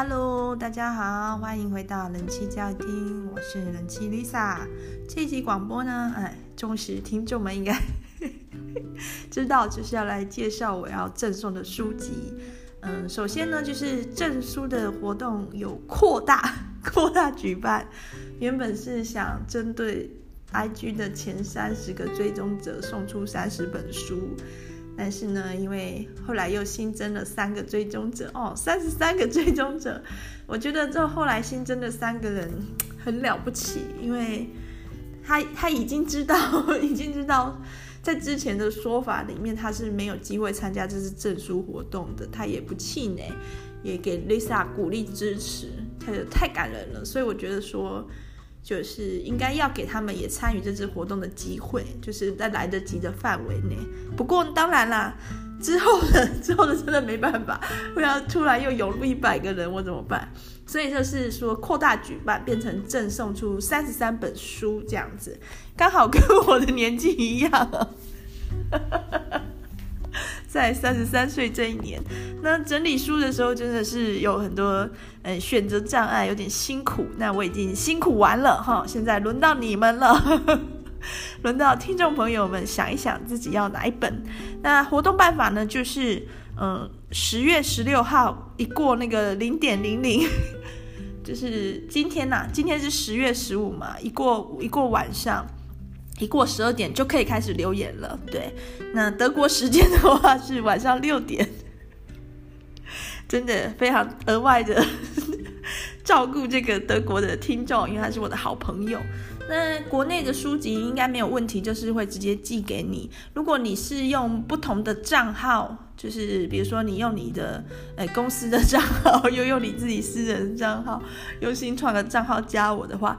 Hello，大家好，欢迎回到人气教育厅，我是人气 Lisa。这一集广播呢，哎，忠实听众们应该 知道，就是要来介绍我要赠送的书籍。嗯，首先呢，就是赠书的活动有扩大 扩大举办，原本是想针对 IG 的前三十个追踪者送出三十本书。但是呢，因为后来又新增了三个追踪者哦，三十三个追踪者，我觉得这后来新增的三个人很了不起，因为他他已经知道，已经知道在之前的说法里面他是没有机会参加这次证书活动的，他也不气馁，也给 Lisa 鼓励支持，他就太感人了，所以我觉得说。就是应该要给他们也参与这次活动的机会，就是在来得及的范围内。不过当然啦，之后的之后的真的没办法，不要突然又涌入一百个人，我怎么办？所以就是说扩大举办，变成赠送出三十三本书这样子，刚好跟我的年纪一样。在三十三岁这一年，那整理书的时候真的是有很多嗯选择障碍，有点辛苦。那我已经辛苦完了哈，现在轮到你们了，轮到听众朋友们想一想自己要哪一本。那活动办法呢，就是嗯十月十六号一过那个零点零零，就是今天呐、今天是十月十五嘛，一过一过晚上。一过十二点就可以开始留言了，对。那德国时间的话是晚上六点，真的非常额外的照顾这个德国的听众，因为他是我的好朋友。那国内的书籍应该没有问题，就是会直接寄给你。如果你是用不同的账号，就是比如说你用你的呃公司的账号，又用你自己私人账号，用新创的账号加我的话，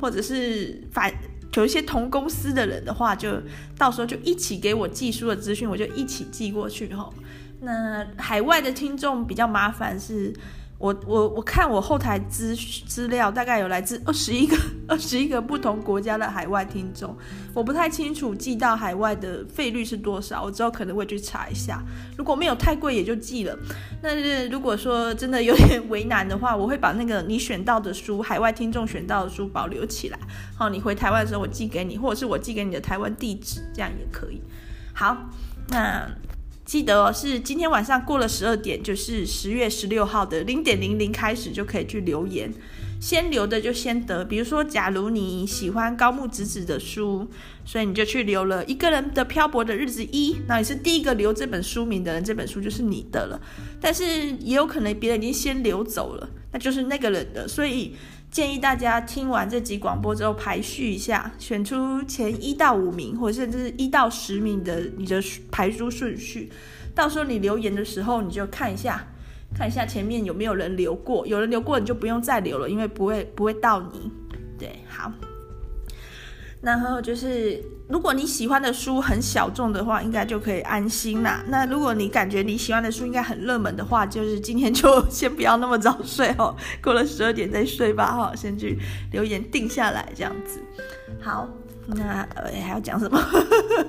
或者是反。有一些同公司的人的话，就到时候就一起给我寄书的资讯，我就一起寄过去吼。那海外的听众比较麻烦是。我我我看我后台资资料，大概有来自二十一个二十一个不同国家的海外听众，我不太清楚寄到海外的费率是多少，我之后可能会去查一下。如果没有太贵，也就寄了。但是如果说真的有点 为难的话，我会把那个你选到的书，海外听众选到的书保留起来。好，你回台湾的时候我寄给你，或者是我寄给你的台湾地址，这样也可以。好，那。记得哦，是今天晚上过了十二点，就是十月十六号的零点零零开始就可以去留言，先留的就先得。比如说，假如你喜欢高木直子的书，所以你就去留了《一个人的漂泊的日子一》，那你是第一个留这本书名的人，这本书就是你的了。但是也有可能别人已经先留走了，那就是那个人的，所以。建议大家听完这集广播之后排序一下，选出前一到五名，或者甚至一到十名的你的排书顺序。到时候你留言的时候，你就看一下，看一下前面有没有人留过，有人留过你就不用再留了，因为不会不会到你。对，好。然后就是，如果你喜欢的书很小众的话，应该就可以安心啦。那如果你感觉你喜欢的书应该很热门的话，就是今天就先不要那么早睡哦，过了十二点再睡吧哈，先去留言定下来这样子。好，那呃还要讲什么？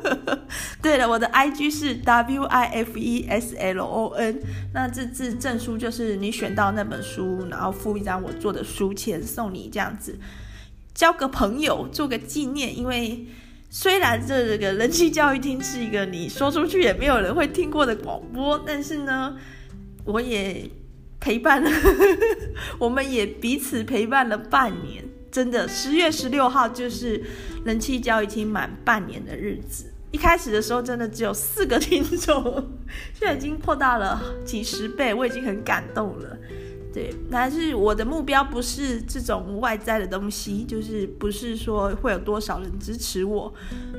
对了，我的 IG 是 W I F E S L O N。那这次证书就是你选到那本书，然后附一张我做的书签送你这样子。交个朋友，做个纪念。因为虽然这个人气教育厅是一个你说出去也没有人会听过的广播，但是呢，我也陪伴了，我们也彼此陪伴了半年。真的，十月十六号就是人气教育厅满半年的日子。一开始的时候，真的只有四个听众，现在已经扩大了几十倍，我已经很感动了。对，但是我的目标不是这种外在的东西，就是不是说会有多少人支持我，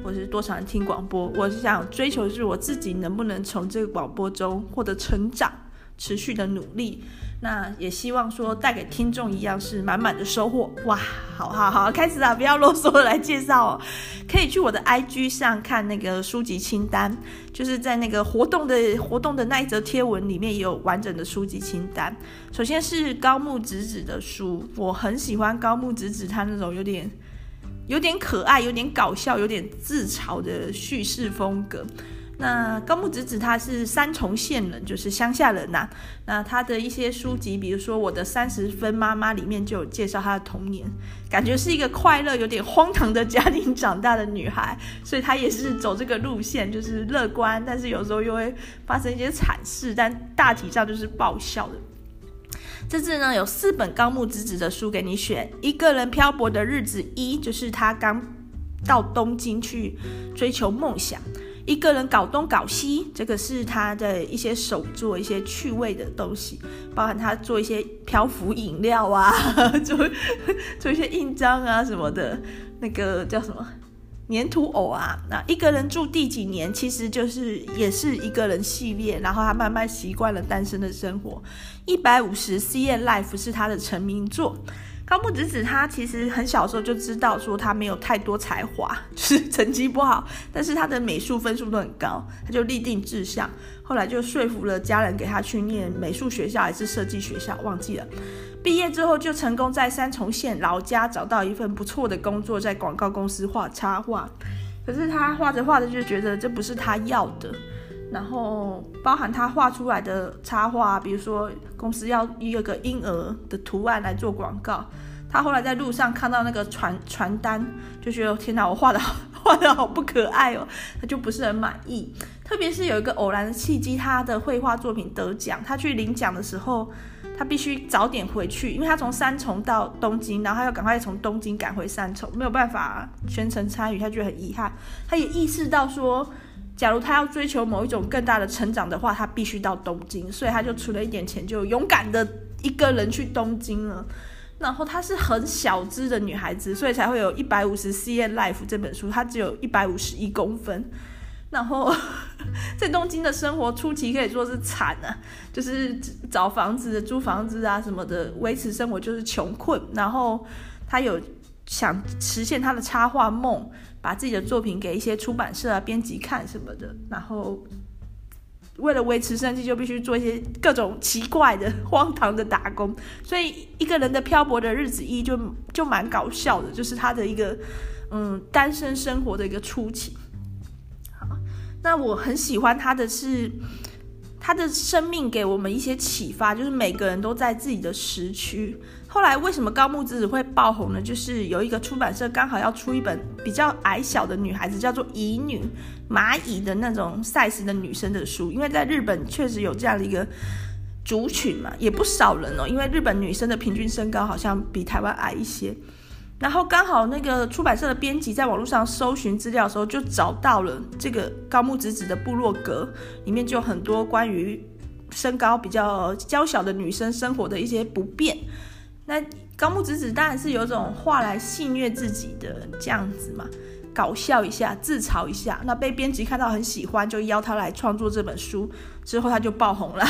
或是多少人听广播，我是想追求是我自己能不能从这个广播中获得成长，持续的努力。那也希望说带给听众一样是满满的收获哇！好好好，开始啊，不要啰嗦来介绍哦，可以去我的 IG 上看那个书籍清单，就是在那个活动的活动的那一则贴文里面也有完整的书籍清单。首先是高木直子的书，我很喜欢高木直子她那种有点有点可爱、有点搞笑、有点自嘲的叙事风格。那高木直子她是三重县人，就是乡下人呐、那她的一些书籍，比如说《我的三十分妈妈》里面就有介绍她的童年，感觉是一个快乐、有点荒唐的家庭长大的女孩，所以她也是走这个路线，就是乐观，但是有时候又会发生一些惨事，但大体上就是爆笑的。这次呢，有四本高木直子的书给你选，《一个人漂泊的日子》一就是她刚到东京去追求梦想。一个人搞东搞西，这个是他的一些手作，一些趣味的东西，包含他做一些漂浮饮料啊，做做一些印章啊什么的，那个叫什么粘土偶啊。那一个人住第几年，其实就是也是一个人系列，然后他慢慢习惯了单身的生活。一百五十 C N Life 是他的成名作。高木直子，他其实很小时候就知道说他没有太多才华，就是 成绩不好，但是他的美术分数都很高，他就立定志向，后来就说服了家人给他去念美术学校还是设计学校，忘记了。毕业之后就成功在三重县老家找到一份不错的工作，在广告公司画插画。可是他画着画着就觉得这不是他要的。然后包含他画出来的插画，比如说公司要一个个婴儿的图案来做广告，他后来在路上看到那个传传单，就觉得天哪，我画的 画的好不可爱哦，他就不是很满意。特别是有一个偶然的契机，他的绘画作品得奖，他去领奖的时候，他必须早点回去，因为他从三重到东京，然后他要赶快从东京赶回三重，没有办法全程参与，他觉得很遗憾。他也意识到说。假如他要追求某一种更大的成长的话，他必须到东京，所以他就存了一点钱，就勇敢的一个人去东京了。然后她是很小只的女孩子，所以才会有一百五十 cm Life 这本书，她只有一百五十一公分。然后 在东京的生活初期可以说是惨啊，就是找房子、租房子啊什么的，维持生活就是穷困。然后她有想实现她的插画梦。把自己的作品给一些出版社啊、编辑看什么的，然后为了维持生计，就必须做一些各种奇怪的、荒唐的打工。所以一个人的漂泊的日子一就就蛮搞笑的，就是他的一个嗯单身生活的一个初期。好，那我很喜欢他的是他的生命给我们一些启发，就是每个人都在自己的时区。后来为什么高木直子会爆红呢？就是有一个出版社刚好要出一本比较矮小的女孩子，叫做蚁女，蚂蚁的那种 size 的女生的书。因为在日本确实有这样的一个族群嘛，也不少人哦。因为日本女生的平均身高好像比台湾矮一些。然后刚好那个出版社的编辑在网络上搜寻资料的时候，就找到了这个高木直子的部落格，里面就有很多关于身高比较娇小的女生生活的一些不便。那高木直子当然是有种话来戏谑自己的这样子嘛，搞笑一下，自嘲一下。那被编辑看到很喜欢，就邀他来创作这本书。之后他就爆红了。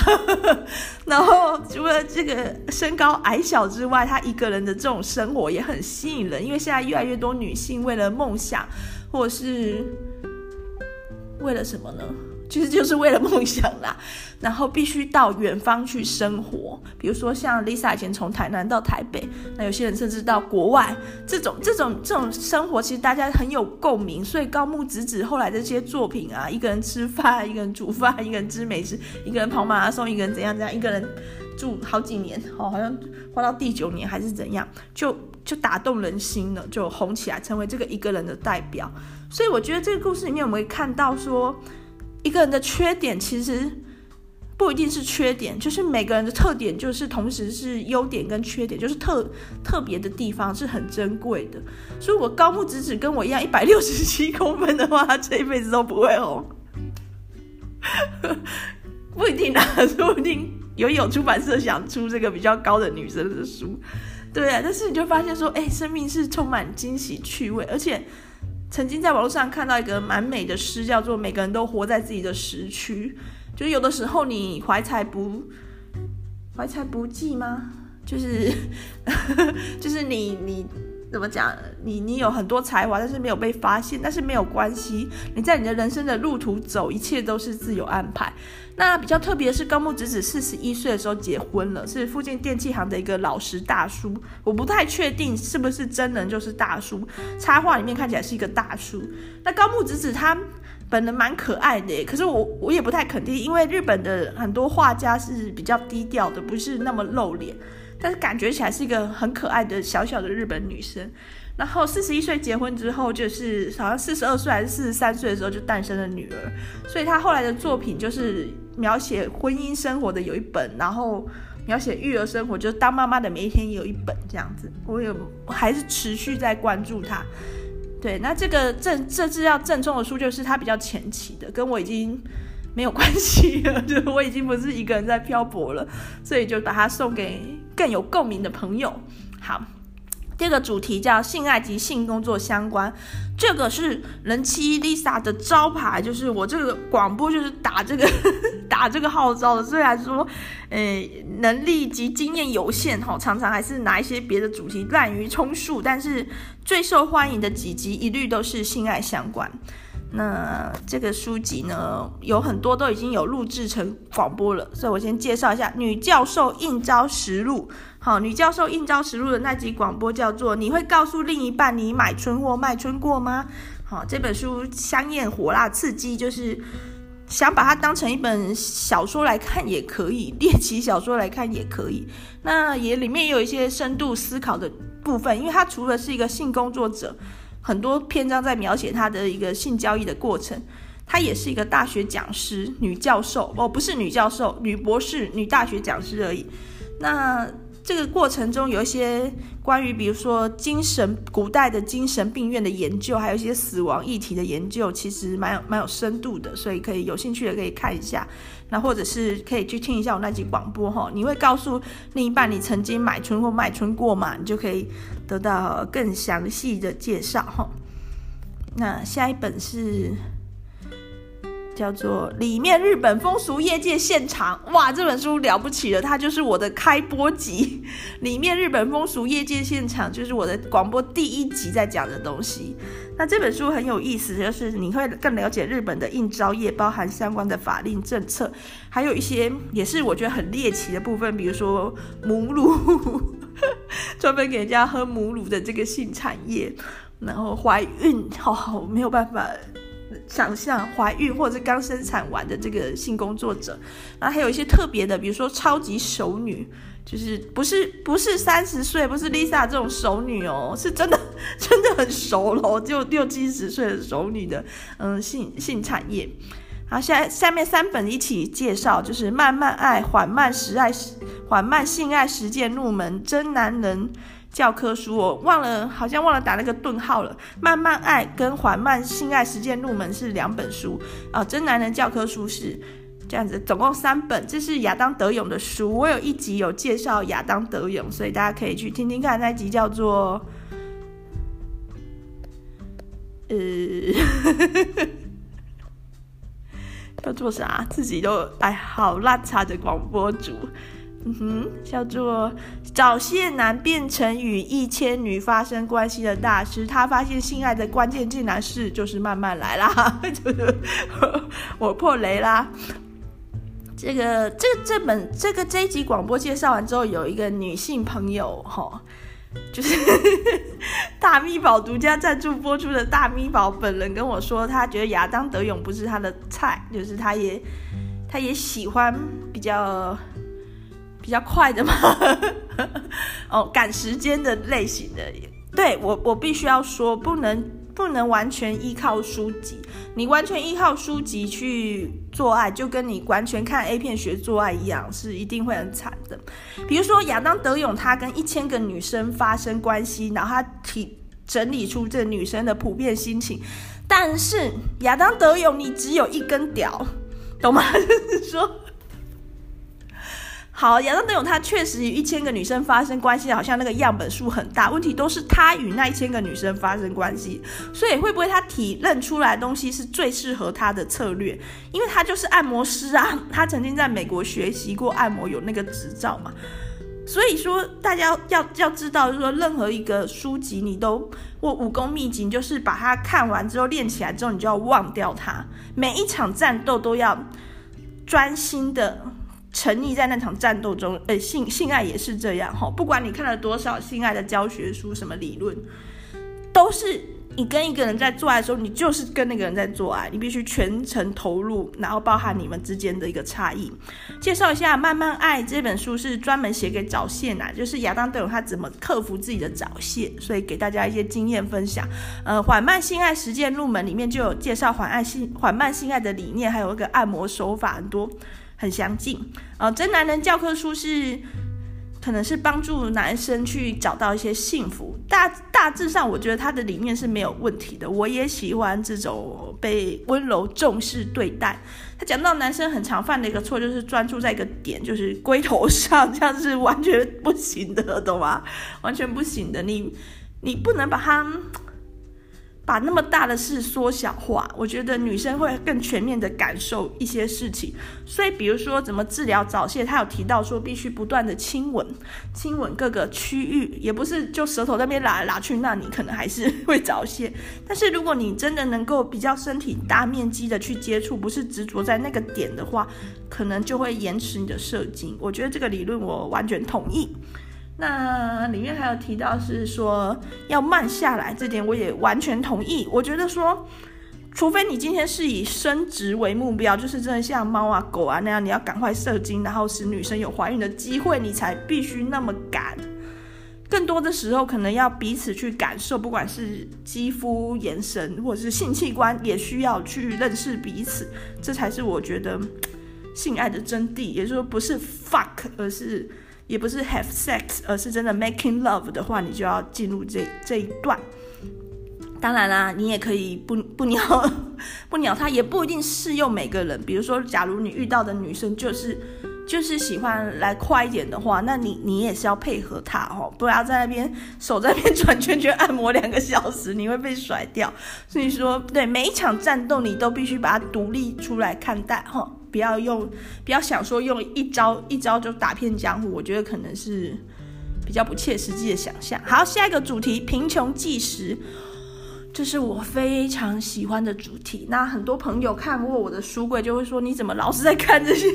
然后除了这个身高矮小之外，他一个人的这种生活也很吸引人，因为现在越来越多女性为了梦想，或者是为了什么呢？其实就是为了梦想啦，然后必须到远方去生活，比如说像 Lisa 以前从台南到台北，那有些人甚至到国外，这种这种这种生活其实大家很有共鸣，所以高木直子后来这些作品啊，一个人吃饭，一个人煮饭，一个人吃美食，一个人跑马拉松，一个人怎样怎样，一个人住好几年，哦，好像花到第九年还是怎样，就就打动人心了，就红起来，成为这个一个人的代表。所以我觉得这个故事里面我们会看到说。一个人的缺点其实不一定是缺点，就是每个人的特点，就是同时是优点跟缺点，就是特特别的地方是很珍贵的。所以，我高木直子跟我一样一百六十七公分的话，他这一辈子都不会红。不一定啊，说不定有有出版社想出这个比较高的女生的书，对啊。但是你就发现说，哎，生命是充满惊喜趣味，而且。曾经在网络上看到一个蛮美的诗，叫做“每个人都活在自己的时区”。就是有的时候你怀才不怀才不济吗？就是 就是你你怎么讲？你你有很多才华，但是没有被发现，但是没有关系。你在你的人生的路途走，一切都是自有安排。那比较特别是，高木直子四十一岁的时候结婚了，是附近电器行的一个老实大叔。我不太确定是不是真人就是大叔，插画里面看起来是一个大叔。那高木直子他本人蛮可爱的，可是我我也不太肯定，因为日本的很多画家是比较低调的，不是那么露脸，但是感觉起来是一个很可爱的小小的日本女生。然后四十一岁结婚之后，就是好像四十二岁还是四十三岁的时候就诞生了女儿，所以她后来的作品就是描写婚姻生活的有一本，然后描写育儿生活，就是当妈妈的每一天也有一本这样子。我有还是持续在关注她。对，那这个正这次要郑重的书就是她比较前期的，跟我已经没有关系了，就是我已经不是一个人在漂泊了，所以就把它送给更有共鸣的朋友。好。这个主题叫性爱及性工作相关，这个是人妻 Lisa 的招牌，就是我这个广播就是打这个 打这个号召的。虽然说，呃，能力及经验有限哈，常常还是拿一些别的主题滥竽充数，但是最受欢迎的几集一律都是性爱相关。那这个书籍呢，有很多都已经有录制成广播了，所以我先介绍一下《女教授应招实录》。好，《女教授应招实录》的那集广播叫做“你会告诉另一半你买春或卖春过吗？”好，这本书香艳火辣刺激，就是想把它当成一本小说来看也可以，猎奇小说来看也可以。那也里面也有一些深度思考的部分，因为它除了是一个性工作者。很多篇章在描写她的一个性交易的过程，她也是一个大学讲师、女教授哦，不是女教授、女博士、女大学讲师而已。那这个过程中有一些关于，比如说精神古代的精神病院的研究，还有一些死亡议题的研究，其实蛮有蛮有深度的，所以可以有兴趣的可以看一下。那或者是可以去听一下我那集广播哈，你会告诉另一半你曾经买春或卖春过吗？你就可以得到更详细的介绍哈。那下一本是叫做《里面日本风俗业界现场》，哇，这本书了不起了，它就是我的开播集，《里面日本风俗业界现场》就是我的广播第一集在讲的东西。那这本书很有意思，就是你会更了解日本的应招业，包含相关的法令政策，还有一些也是我觉得很猎奇的部分，比如说母乳，专门给人家喝母乳的这个性产业，然后怀孕，好好没有办法想象怀孕或者是刚生产完的这个性工作者，然后还有一些特别的，比如说超级熟女。就是不是不是三十岁，不是 Lisa 这种熟女哦，是真的 真的很熟了，就六七十岁的熟女的，嗯，性性产业。好，下下面三本一起介绍，就是慢慢爱、缓慢实爱、缓慢性爱实践入门真男人教科书。我忘了，好像忘了打那个顿号了。慢慢爱跟缓慢性爱实践入门是两本书啊，真男人教科书是。这样子，总共三本。这是亚当德勇的书，我有一集有介绍亚当德勇，所以大家可以去听听看。那集叫做，呃，叫做啥？自己都哎，好烂差的广播主。嗯哼，叫做早泄男变成与一千女发生关系的大师，他发现性爱的关键竟然是就是慢慢来啦，就是 我破雷啦。这个这这本这个这一集广播介绍完之后，有一个女性朋友哈，就是 大咪宝独家赞助播出的大咪宝本人跟我说，他觉得亚当德永不是他的菜，就是他也他也喜欢比较比较快的嘛，哦，赶时间的类型的。对，我我必须要说，不能不能完全依靠书籍。你完全依靠书籍去做爱，就跟你完全看 A 片学做爱一样，是一定会很惨的。比如说亚当德永，他跟一千个女生发生关系，然后他提整理出这女生的普遍心情。但是亚当德永，你只有一根屌，懂吗？就是说。好，亚当德勇他确实与一千个女生发生关系，好像那个样本数很大。问题都是他与那一千个女生发生关系，所以会不会他体认出来东西是最适合他的策略？因为他就是按摩师啊，他曾经在美国学习过按摩，有那个执照嘛。所以说，大家要要知道，就是说任何一个书籍，你都或武功秘籍，就是把它看完之后练起来之后，你就要忘掉它。每一场战斗都要专心的。沉溺在那场战斗中，呃，性性爱也是这样哈。不管你看了多少性爱的教学书，什么理论，都是你跟一个人在做爱的时候，你就是跟那个人在做爱，你必须全程投入，然后包含你们之间的一个差异。介绍一下《慢慢爱》这本书是专门写给早泄男，就是亚当·德荣他怎么克服自己的早泄，所以给大家一些经验分享。呃，缓慢性爱实践入门里面就有介绍缓爱性缓慢性爱的理念，还有一个按摩手法，很多很详尽。呃，真男人教科书是。可能是帮助男生去找到一些幸福，大大致上我觉得他的理念是没有问题的。我也喜欢这种被温柔重视对待。他讲到男生很常犯的一个错，就是专注在一个点，就是龟头上，这样是完全不行的，懂吗？完全不行的，你你不能把它。把那么大的事缩小化，我觉得女生会更全面的感受一些事情。所以，比如说怎么治疗早泄，他有提到说必须不断的亲吻，亲吻各个区域，也不是就舌头那边拉来拉去，那你可能还是会早泄。但是如果你真的能够比较身体大面积的去接触，不是执着在那个点的话，可能就会延迟你的射精。我觉得这个理论我完全同意。那里面还有提到是说要慢下来，这点我也完全同意。我觉得说，除非你今天是以生殖为目标，就是真的像猫啊狗啊那样，你要赶快射精，然后使女生有怀孕的机会，你才必须那么赶。更多的时候，可能要彼此去感受，不管是肌肤、眼神，或者是性器官，也需要去认识彼此，这才是我觉得性爱的真谛。也就是说，不是 fuck，而是。也不是 have sex，而是真的 making love 的话，你就要进入这这一段。当然啦，你也可以不不鸟 不鸟他，也不一定适用每个人。比如说，假如你遇到的女生就是就是喜欢来快一点的话，那你你也是要配合她哦，不要在那边手在那边转圈圈按摩两个小时，你会被甩掉。所以说，对每一场战斗，你都必须把它独立出来看待哈。不要用，不要想说用一招一招就打遍江湖，我觉得可能是比较不切实际的想象。好，下一个主题，贫穷计时，这是我非常喜欢的主题。那很多朋友看过我的书柜，就会说你怎么老是在看这些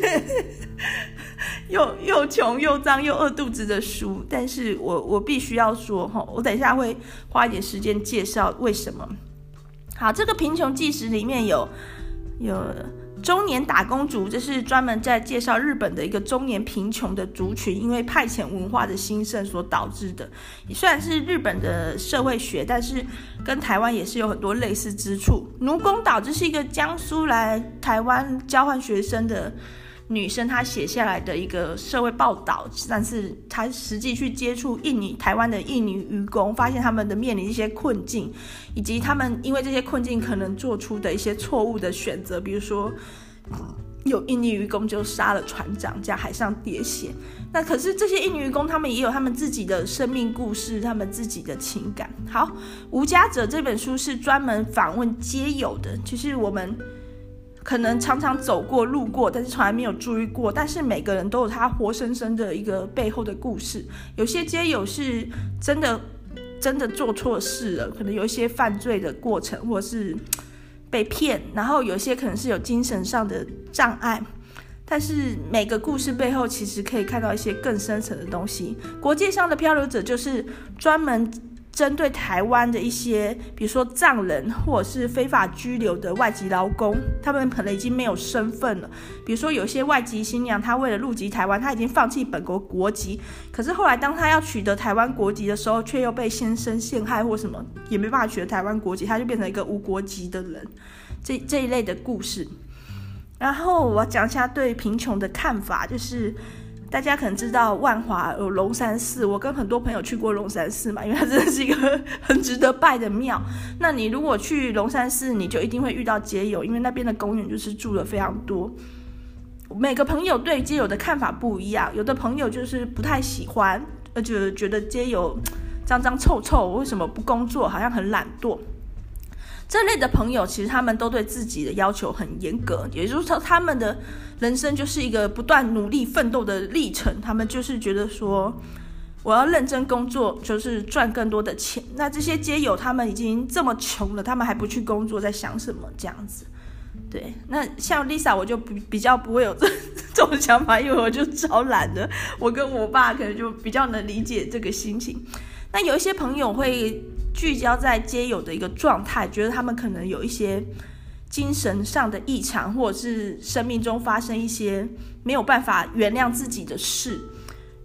又又穷又脏又饿肚子的书？但是我我必须要说哈，我等一下会花一点时间介绍为什么。好，这个贫穷计时里面有有。中年打工族，这是专门在介绍日本的一个中年贫穷的族群，因为派遣文化的兴盛所导致的。虽然是日本的社会学，但是跟台湾也是有很多类似之处。奴工岛，这是一个江苏来台湾交换学生的。女生她写下来的一个社会报道，但是她实际去接触印尼、台湾的印尼渔工，发现他们的面临一些困境，以及他们因为这些困境可能做出的一些错误的选择，比如说有印尼渔工就杀了船长，在海上喋血。那可是这些印尼渔工，他们也有他们自己的生命故事，他们自己的情感。好，《无家者》这本书是专门访问街友的，其实我们。可能常常走过路过，但是从来没有注意过。但是每个人都有他活生生的一个背后的故事。有些街友是真的真的做错事了，可能有一些犯罪的过程，或是被骗。然后有些可能是有精神上的障碍。但是每个故事背后，其实可以看到一些更深层的东西。国际上的漂流者就是专门。针对台湾的一些，比如说藏人或者是非法居留的外籍劳工，他们可能已经没有身份了。比如说有些外籍新娘，她为了入籍台湾，她已经放弃本国国籍，可是后来当她要取得台湾国籍的时候，却又被先生陷害或什么，也没办法取得台湾国籍，她就变成一个无国籍的人。这这一类的故事。然后我讲一下对贫穷的看法，就是。大家可能知道万华有龙山寺，我跟很多朋友去过龙山寺嘛，因为它真的是一个很值得拜的庙。那你如果去龙山寺，你就一定会遇到街友，因为那边的公园就是住的非常多。每个朋友对街友的看法不一样，有的朋友就是不太喜欢，而且觉得街友脏脏臭臭，为什么不工作，好像很懒惰。这类的朋友，其实他们都对自己的要求很严格，也就是说，他们的人生就是一个不断努力奋斗的历程。他们就是觉得说，我要认真工作，就是赚更多的钱。那这些街友，他们已经这么穷了，他们还不去工作，在想什么？这样子，对。那像 Lisa，我就比比较不会有这种想法，因为我就超懒的。我跟我爸可能就比较能理解这个心情。那有一些朋友会。聚焦在街友的一个状态，觉得他们可能有一些精神上的异常，或者是生命中发生一些没有办法原谅自己的事。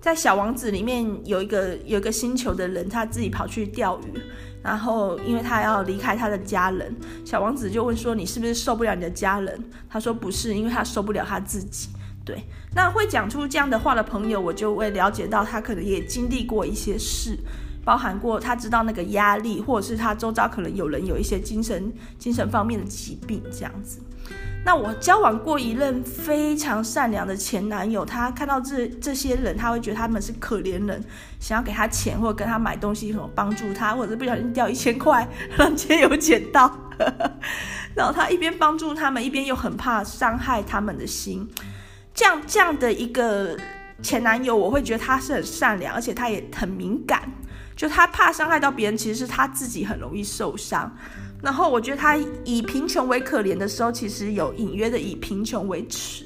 在《小王子》里面有一个有一个星球的人，他自己跑去钓鱼，然后因为他要离开他的家人，小王子就问说：“你是不是受不了你的家人？”他说：“不是，因为他受不了他自己。”对，那会讲出这样的话的朋友，我就会了解到他可能也经历过一些事。包含过他知道那个压力，或者是他周遭可能有人有一些精神精神方面的疾病这样子。那我交往过一任非常善良的前男友，他看到这这些人，他会觉得他们是可怜人，想要给他钱或者跟他买东西，什么帮助他，或者是不小心掉一千块让街友捡到，然后他一边帮助他们，一边又很怕伤害他们的心。这样这样的一个前男友，我会觉得他是很善良，而且他也很敏感。就他怕伤害到别人，其实是他自己很容易受伤。然后我觉得他以贫穷为可怜的时候，其实有隐约的以贫穷为耻，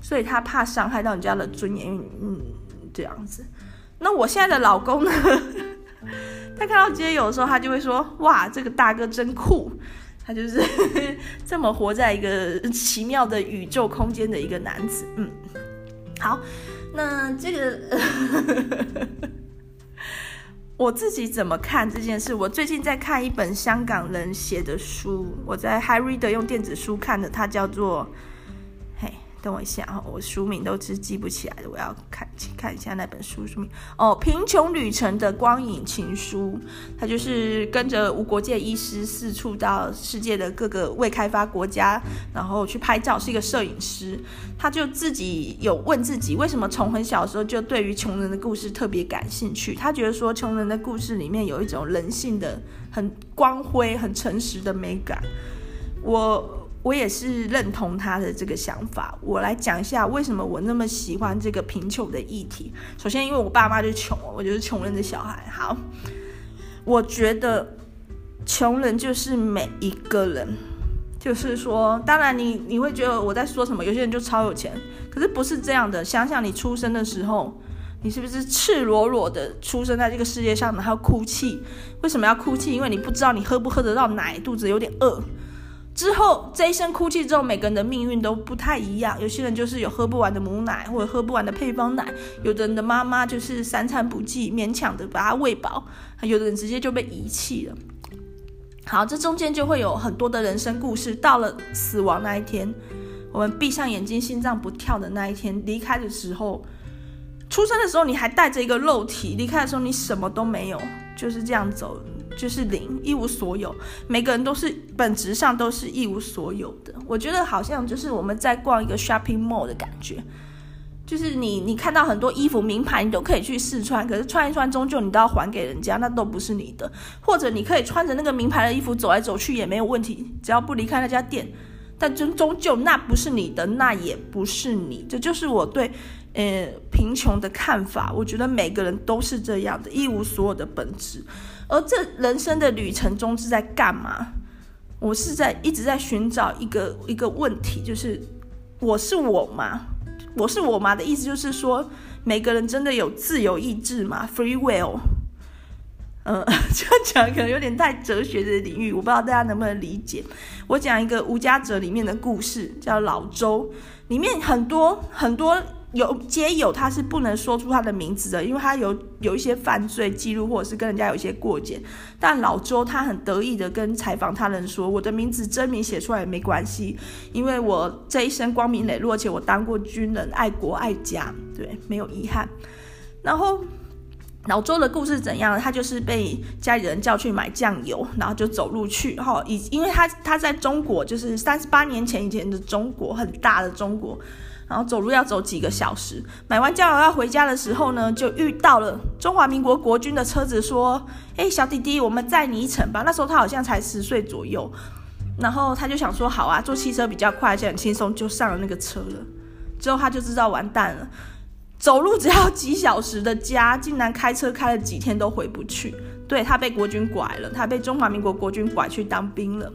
所以他怕伤害到人家的尊严，嗯，这样子。那我现在的老公呢？他看到街友的时候，他就会说：“哇，这个大哥真酷，他就是 这么活在一个奇妙的宇宙空间的一个男子。”嗯，好，那这个。我自己怎么看这件事？我最近在看一本香港人写的书，我在 Hired 用电子书看的，它叫做。等我一下哈，我书名都是记不起来的，我要看看一下那本书书名哦，《贫穷旅程的光影情书》，他就是跟着无国界医师四处到世界的各个未开发国家，然后去拍照，是一个摄影师。他就自己有问自己，为什么从很小的时候就对于穷人的故事特别感兴趣？他觉得说，穷人的故事里面有一种人性的很光辉、很诚实的美感。我。我也是认同他的这个想法。我来讲一下为什么我那么喜欢这个贫穷的议题。首先，因为我爸妈就穷，我就是穷人的小孩。好，我觉得穷人就是每一个人，就是说，当然你你会觉得我在说什么？有些人就超有钱，可是不是这样的。想想你出生的时候，你是不是赤裸裸的出生在这个世界上，然后哭泣？为什么要哭泣？因为你不知道你喝不喝得到奶，肚子有点饿。之后这一声哭泣之后，每个人的命运都不太一样。有些人就是有喝不完的母奶，或者喝不完的配方奶；有的人的妈妈就是三餐不继，勉强的把他喂饱；有的人直接就被遗弃了。好，这中间就会有很多的人生故事。到了死亡那一天，我们闭上眼睛，心脏不跳的那一天，离开的时候，出生的时候你还带着一个肉体，离开的时候你什么都没有，就是这样走。就是零，一无所有，每个人都是本质上都是一无所有的。我觉得好像就是我们在逛一个 shopping mall 的感觉，就是你你看到很多衣服名牌，你都可以去试穿，可是穿一穿终究你都要还给人家，那都不是你的。或者你可以穿着那个名牌的衣服走来走去也没有问题，只要不离开那家店，但终终究那不是你的，那也不是你。这就是我对呃贫穷的看法。我觉得每个人都是这样的，一无所有的本质。而这人生的旅程中是在干嘛？我是在一直在寻找一个一个问题，就是我是我吗？我是我吗的意思就是说，每个人真的有自由意志吗？Free will？嗯，这样讲可能有点太哲学的领域，我不知道大家能不能理解。我讲一个无家者里面的故事，叫老周，里面很多很多。有街友，他是不能说出他的名字的，因为他有有一些犯罪记录，或者是跟人家有一些过节。但老周他很得意的跟采访他人说：“我的名字真名写出来也没关系，因为我这一生光明磊落，且我当过军人，爱国爱家，对，没有遗憾。”然后老周的故事怎样？他就是被家里人叫去买酱油，然后就走路去，哈，以因为他他在中国，就是三十八年前以前的中国，很大的中国。然后走路要走几个小时，买完酱油要回家的时候呢，就遇到了中华民国国军的车子，说：“哎，小弟弟，我们载你一程吧。”那时候他好像才十岁左右，然后他就想说：“好啊，坐汽车比较快，而且很轻松，就上了那个车了。”之后他就知道完蛋了，走路只要几小时的家，竟然开车开了几天都回不去。对，他被国军拐了，他被中华民国国军拐去当兵了。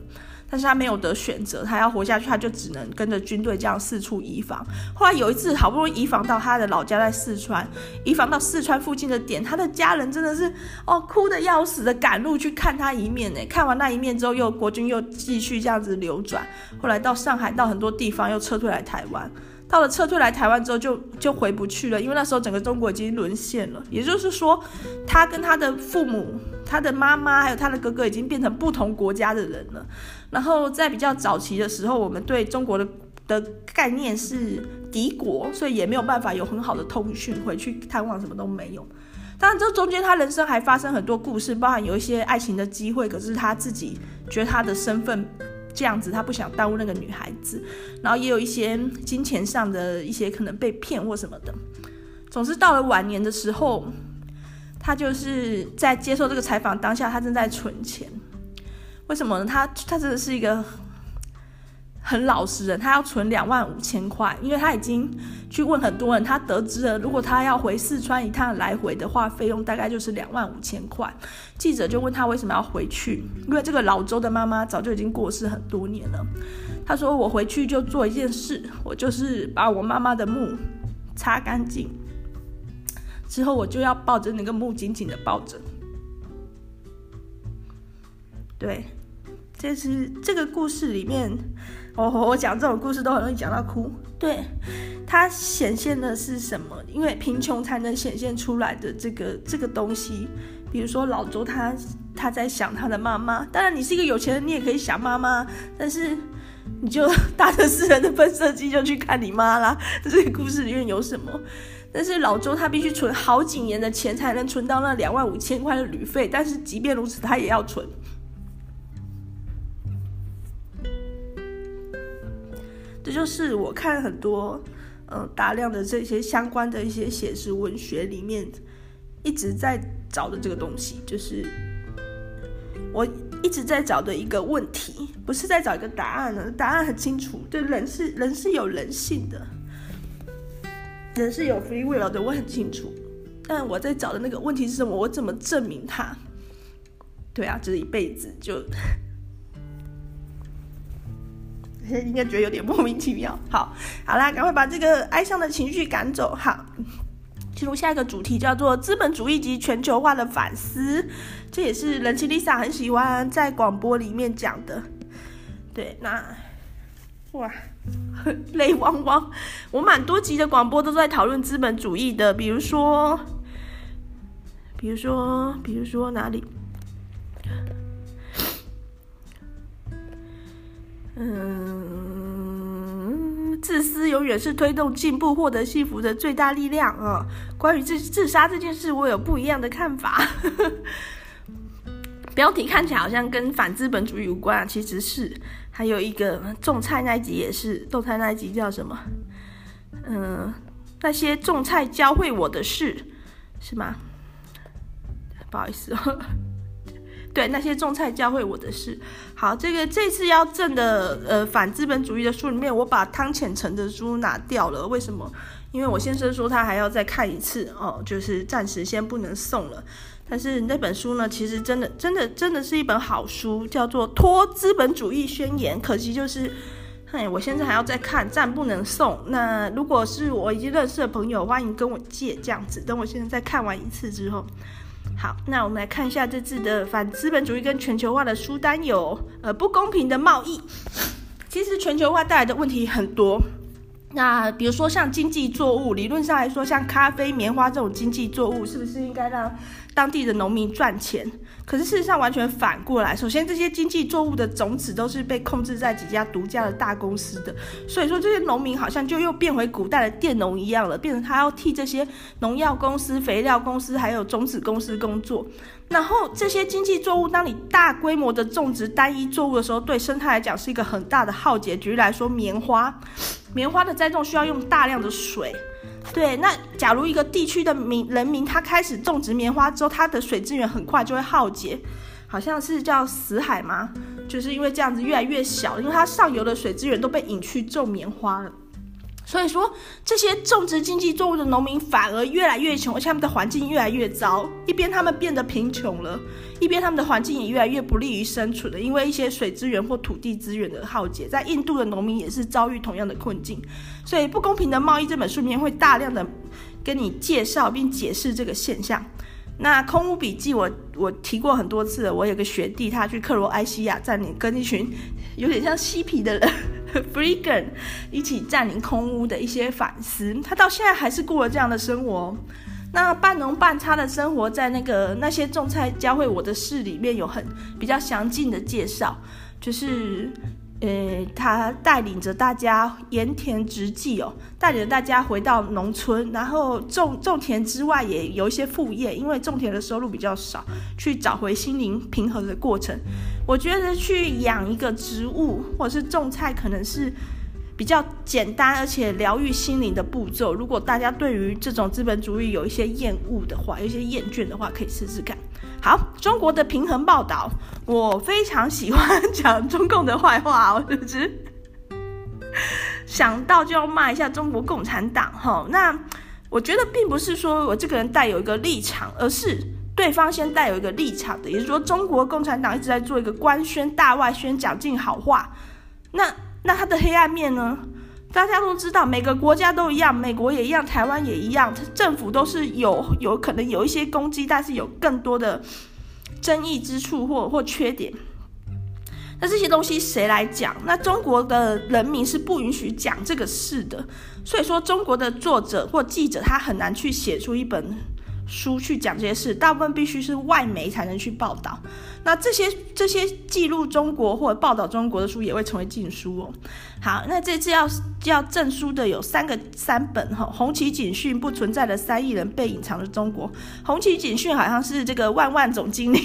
但是他没有得选择，他要活下去，他就只能跟着军队这样四处移防。后来有一次，好不容易移防到他的老家在四川，移防到四川附近的点，他的家人真的是哦哭的要死的赶路去看他一面呢。看完那一面之后，又国军又继续这样子流转，后来到上海，到很多地方又撤退来台湾。到了撤退来台湾之后就，就回不去了，因为那时候整个中国已经沦陷了。也就是说，他跟他的父母、他的妈妈还有他的哥哥已经变成不同国家的人了。然后在比较早期的时候，我们对中国的的概念是敌国，所以也没有办法有很好的通讯，回去探望什么都没有。当然，这中间他人生还发生很多故事，包含有一些爱情的机会，可是他自己觉得他的身份。这样子，他不想耽误那个女孩子，然后也有一些金钱上的一些可能被骗或什么的。总之，到了晚年的时候，他就是在接受这个采访当下，他正在存钱。为什么呢？他他真的是一个。很老实人，他要存两万五千块，因为他已经去问很多人，他得知了，如果他要回四川一趟来回的话，费用大概就是两万五千块。记者就问他为什么要回去，因为这个老周的妈妈早就已经过世很多年了。他说：“我回去就做一件事，我就是把我妈妈的墓擦干净，之后我就要抱着那个墓紧紧的抱着。”对，这是这个故事里面。我我讲这种故事都很容易讲到哭，对，它显现的是什么？因为贫穷才能显现出来的这个这个东西。比如说老周他他在想他的妈妈，当然你是一个有钱人，你也可以想妈妈，但是你就大着私人的喷射机就去看你妈啦。这个故事里面有什么？但是老周他必须存好几年的钱才能存到那两万五千块的旅费，但是即便如此，他也要存。这就是我看很多，呃，大量的这些相关的一些写实文学里面一直在找的这个东西，就是我一直在找的一个问题，不是在找一个答案呢？答案很清楚，对，人是人是有人性的，人是有 free will 的，我很清楚。但我在找的那个问题是什么？我怎么证明它？对啊，这一辈子就。应该觉得有点莫名其妙。好，好啦，赶快把这个哀伤的情绪赶走。好，进入下一个主题，叫做资本主义及全球化的反思。这也是人气 Lisa 很喜欢在广播里面讲的。对，那哇，泪汪汪。我蛮多集的广播都在讨论资本主义的，比如说，比如说，比如说哪里？嗯，自私永远是推动进步、获得幸福的最大力量啊！关于自自杀这件事，我有不一样的看法。标题看起来好像跟反资本主义无关啊，其实是。还有一个种菜那一集也是，种菜那一集叫什么？嗯，那些种菜教会我的事，是吗？不好意思哦。对，那些种菜教会我的事。好，这个这次要赠的呃反资本主义的书里面，我把汤浅层的书拿掉了。为什么？因为我先生说他还要再看一次哦，就是暂时先不能送了。但是那本书呢，其实真的真的真的是一本好书，叫做《脱资本主义宣言》。可惜就是，嘿，我现在还要再看，暂不能送。那如果是我已经认识的朋友，欢迎跟我借这样子。等我现在再看完一次之后。好，那我们来看一下这次的反资本主义跟全球化的书单有，呃，不公平的贸易。其实全球化带来的问题很多。那比如说像经济作物，理论上来说，像咖啡、棉花这种经济作物，是不是应该让当地的农民赚钱？可是事实上完全反过来。首先，这些经济作物的种子都是被控制在几家独家的大公司的，所以说这些农民好像就又变回古代的佃农一样了，变成他要替这些农药公司、肥料公司还有种子公司工作。然后这些经济作物，当你大规模的种植单一作物的时候，对生态来讲是一个很大的浩劫。举例来说，棉花，棉花的栽种需要用大量的水。对，那假如一个地区的民人民他开始种植棉花之后，他的水资源很快就会耗竭，好像是叫死海吗？就是因为这样子越来越小，因为它上游的水资源都被引去种棉花了。所以说，这些种植经济作物的农民反而越来越穷，而且他们的环境越来越糟。一边他们变得贫穷了，一边他们的环境也越来越不利于生存了，因为一些水资源或土地资源的耗竭。在印度的农民也是遭遇同样的困境。所以，《不公平的贸易》这本书里面会大量的跟你介绍并解释这个现象。那空屋笔记我我提过很多次，我有个学弟，他去克罗埃西亚占领，跟一群 有点像嬉皮的人，freegan 一起占领空屋的一些反思，他到现在还是过了这样的生活。那半农半差的生活，在那个那些种菜教会我的事里面有很比较详尽的介绍，就是。呃，他带领着大家盐田直技哦，带领着大家回到农村，然后种种田之外也有一些副业，因为种田的收入比较少，去找回心灵平衡的过程。我觉得去养一个植物或者是种菜，可能是比较简单而且疗愈心灵的步骤。如果大家对于这种资本主义有一些厌恶的话，有一些厌倦的话，可以试试看。好，中国的平衡报道，我非常喜欢讲中共的坏话，我就是 想到就要骂一下中国共产党哈。那我觉得并不是说我这个人带有一个立场，而是对方先带有一个立场的，也就是说中国共产党一直在做一个官宣、大外宣、讲尽好话。那那他的黑暗面呢？大家都知道，每个国家都一样，美国也一样，台湾也一样，政府都是有有可能有一些攻击，但是有更多的争议之处或或缺点。那这些东西谁来讲？那中国的人民是不允许讲这个事的，所以说中国的作者或记者他很难去写出一本书去讲这些事，大部分必须是外媒才能去报道。那这些这些记录中国或者报道中国的书也会成为禁书哦。好，那这次要要证书的有三个三本哈，红旗警讯不存在的三亿人被隐藏的中国。红旗警讯好像是这个万万总经理，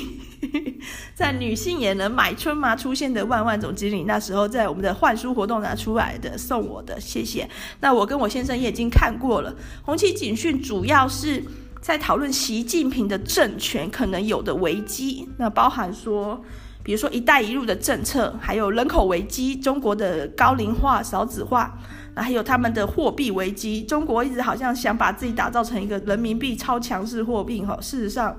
在女性也能买春吗出现的万万总经理，那时候在我们的换书活动拿出来的送我的，谢谢。那我跟我先生也已经看过了，红旗警讯主要是。在讨论习近平的政权可能有的危机，那包含说，比如说“一带一路”的政策，还有人口危机，中国的高龄化、少子化，那还有他们的货币危机。中国一直好像想把自己打造成一个人民币超强势货币，哈，事实上，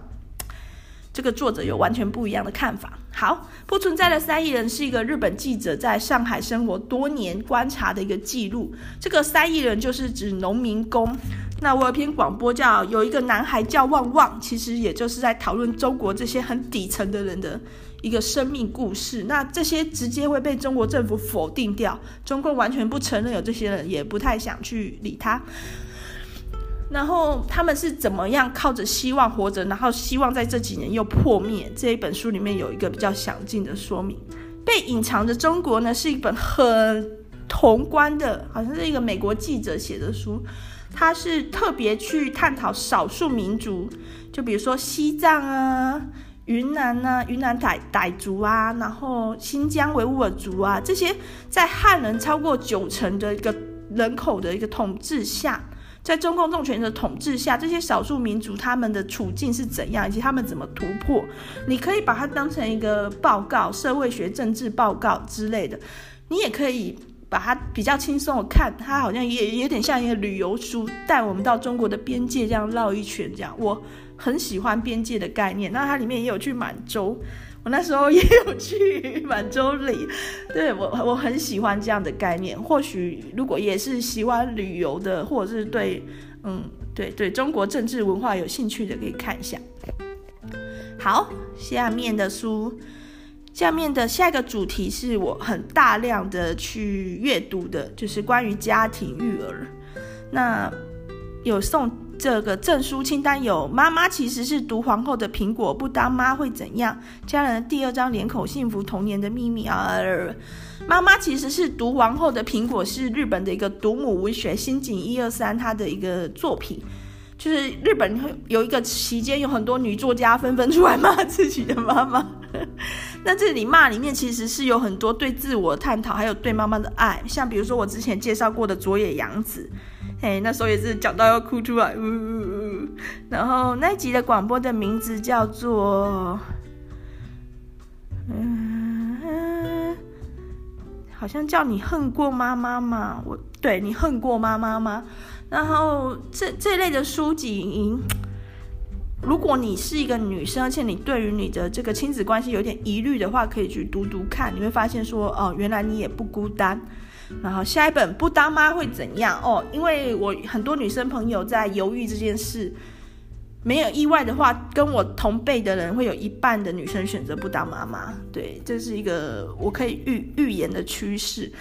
这个作者有完全不一样的看法。好，不存在的三亿人是一个日本记者在上海生活多年观察的一个记录。这个三亿人就是指农民工。那我有篇广播叫《有一个男孩叫旺旺》，其实也就是在讨论中国这些很底层的人的一个生命故事。那这些直接会被中国政府否定掉，中共完全不承认有这些人，也不太想去理他。然后他们是怎么样靠着希望活着，然后希望在这几年又破灭？这一本书里面有一个比较详尽的说明。被隐藏的中国呢，是一本很宏观的，好像是一个美国记者写的书。他是特别去探讨少数民族，就比如说西藏啊、云南啊、云南傣傣族啊，然后新疆维吾尔族啊，这些在汉人超过九成的一个人口的一个统治下，在中共政权的统治下，这些少数民族他们的处境是怎样，以及他们怎么突破？你可以把它当成一个报告，社会学、政治报告之类的，你也可以。把它比较轻松的看，它好像也有点像一个旅游书，带我们到中国的边界这样绕一圈，这样我很喜欢边界的概念。那它里面也有去满洲，我那时候也有去满洲里，对，我我很喜欢这样的概念。或许如果也是喜欢旅游的，或者是对嗯对对中国政治文化有兴趣的，可以看一下。好，下面的书。下面的下一个主题是我很大量的去阅读的，就是关于家庭育儿。那有送这个证书清单，有妈妈其实是毒皇后的苹果，不当妈会怎样？家人第二张脸口，幸福童年的秘密啊！妈妈其实是毒皇后的苹果，是日本的一个读母文学新井一二三他的一个作品。就是日本有一个期间，有很多女作家纷纷出来骂自己的妈妈。那这里骂里面其实是有很多对自我探讨，还有对妈妈的爱。像比如说我之前介绍过的佐野洋子，嘿，那时候也是讲到要哭出来，呜呜呜。然后那一集的广播的名字叫做，嗯，好像叫你恨过妈妈吗？我对你恨过妈妈吗？然后这这类的书籍，如果你是一个女生，而且你对于你的这个亲子关系有点疑虑的话，可以去读读看，你会发现说，哦，原来你也不孤单。然后下一本不当妈会怎样？哦，因为我很多女生朋友在犹豫这件事。没有意外的话，跟我同辈的人会有一半的女生选择不当妈妈。对，这是一个我可以预预言的趋势。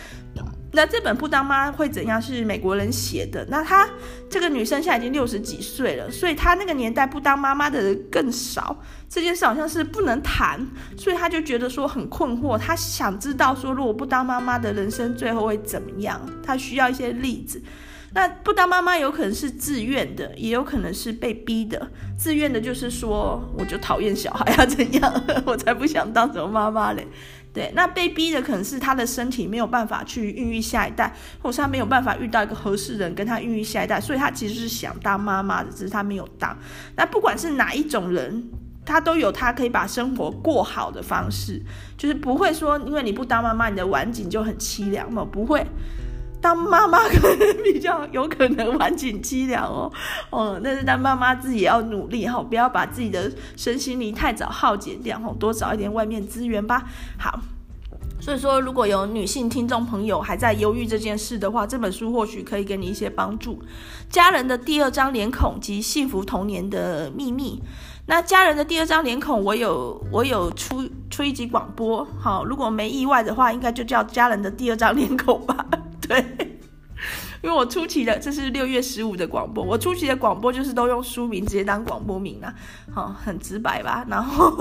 那这本不当妈会怎样？是美国人写的。那她这个女生现在已经六十几岁了，所以她那个年代不当妈妈的人更少。这件事好像是不能谈，所以她就觉得说很困惑。她想知道说，如果不当妈妈的人生最后会怎么样？她需要一些例子。那不当妈妈有可能是自愿的，也有可能是被逼的。自愿的就是说，我就讨厌小孩啊，怎样，我才不想当什么妈妈嘞。对，那被逼的可能是他的身体没有办法去孕育下一代，或是他没有办法遇到一个合适人跟他孕育下一代，所以他其实是想当妈妈的，只是他没有当。那不管是哪一种人，他都有他可以把生活过好的方式，就是不会说因为你不当妈妈，你的晚景就很凄凉嘛，不会。当妈妈可能比较有可能晚景凄凉哦，哦，但是当妈妈自己要努力哈，不要把自己的身心灵太早耗竭掉哈，多找一点外面资源吧。好，所以说如果有女性听众朋友还在犹豫这件事的话，这本书或许可以给你一些帮助。家人的第二张脸孔及幸福童年的秘密。那家人的第二张脸孔，我有我有出出一集广播，好，如果没意外的话，应该就叫家人的第二张脸孔吧。对，因为我初期的这是六月十五的广播，我初期的广播就是都用书名直接当广播名啊，好，很直白吧？然后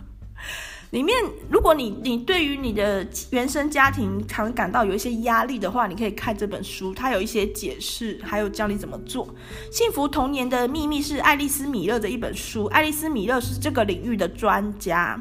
里面，如果你你对于你的原生家庭常感到有一些压力的话，你可以看这本书，它有一些解释，还有教你怎么做。幸福童年的秘密是爱丽丝米勒的一本书，爱丽丝米勒是这个领域的专家。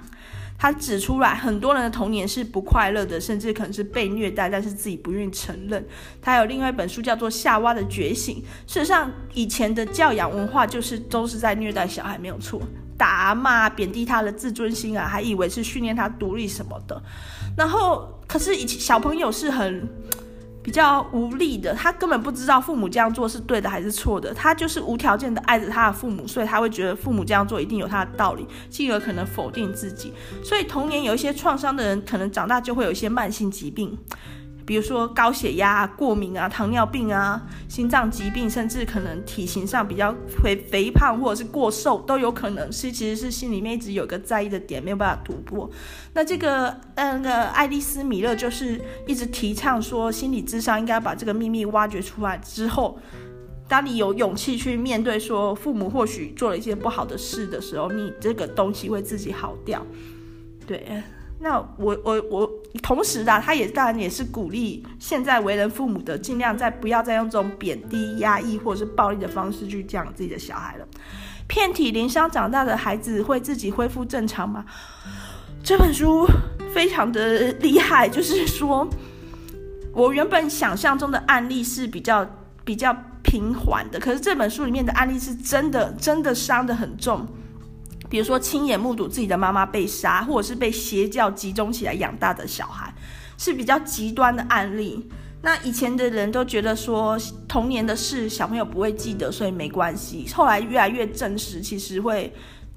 他指出来，很多人的童年是不快乐的，甚至可能是被虐待，但是自己不愿意承认。他有另外一本书叫做《夏娃的觉醒》。事实上，以前的教养文化就是都是在虐待小孩，没有错，打骂、贬低他的自尊心啊，还以为是训练他独立什么的。然后，可是以前小朋友是很。比较无力的，他根本不知道父母这样做是对的还是错的，他就是无条件的爱着他的父母，所以他会觉得父母这样做一定有他的道理，进而可能否定自己。所以童年有一些创伤的人，可能长大就会有一些慢性疾病。比如说高血压、过敏啊、糖尿病啊、心脏疾病，甚至可能体型上比较肥肥胖或者是过瘦都有可能是，其实是心里面一直有个在意的点没有办法突破。那这个那个爱丽丝米勒就是一直提倡说，心理智商应该把这个秘密挖掘出来之后，当你有勇气去面对说父母或许做了一些不好的事的时候，你这个东西会自己好掉。对。那我我我同时的，他也当然也是鼓励现在为人父母的，尽量再不要再用这种贬低、压抑或者是暴力的方式去讲自己的小孩了。遍体鳞伤长大的孩子会自己恢复正常吗？这本书非常的厉害，就是说我原本想象中的案例是比较比较平缓的，可是这本书里面的案例是真的真的伤得很重。比如说，亲眼目睹自己的妈妈被杀，或者是被邪教集中起来养大的小孩，是比较极端的案例。那以前的人都觉得说，童年的事小朋友不会记得，所以没关系。后来越来越证实，其实会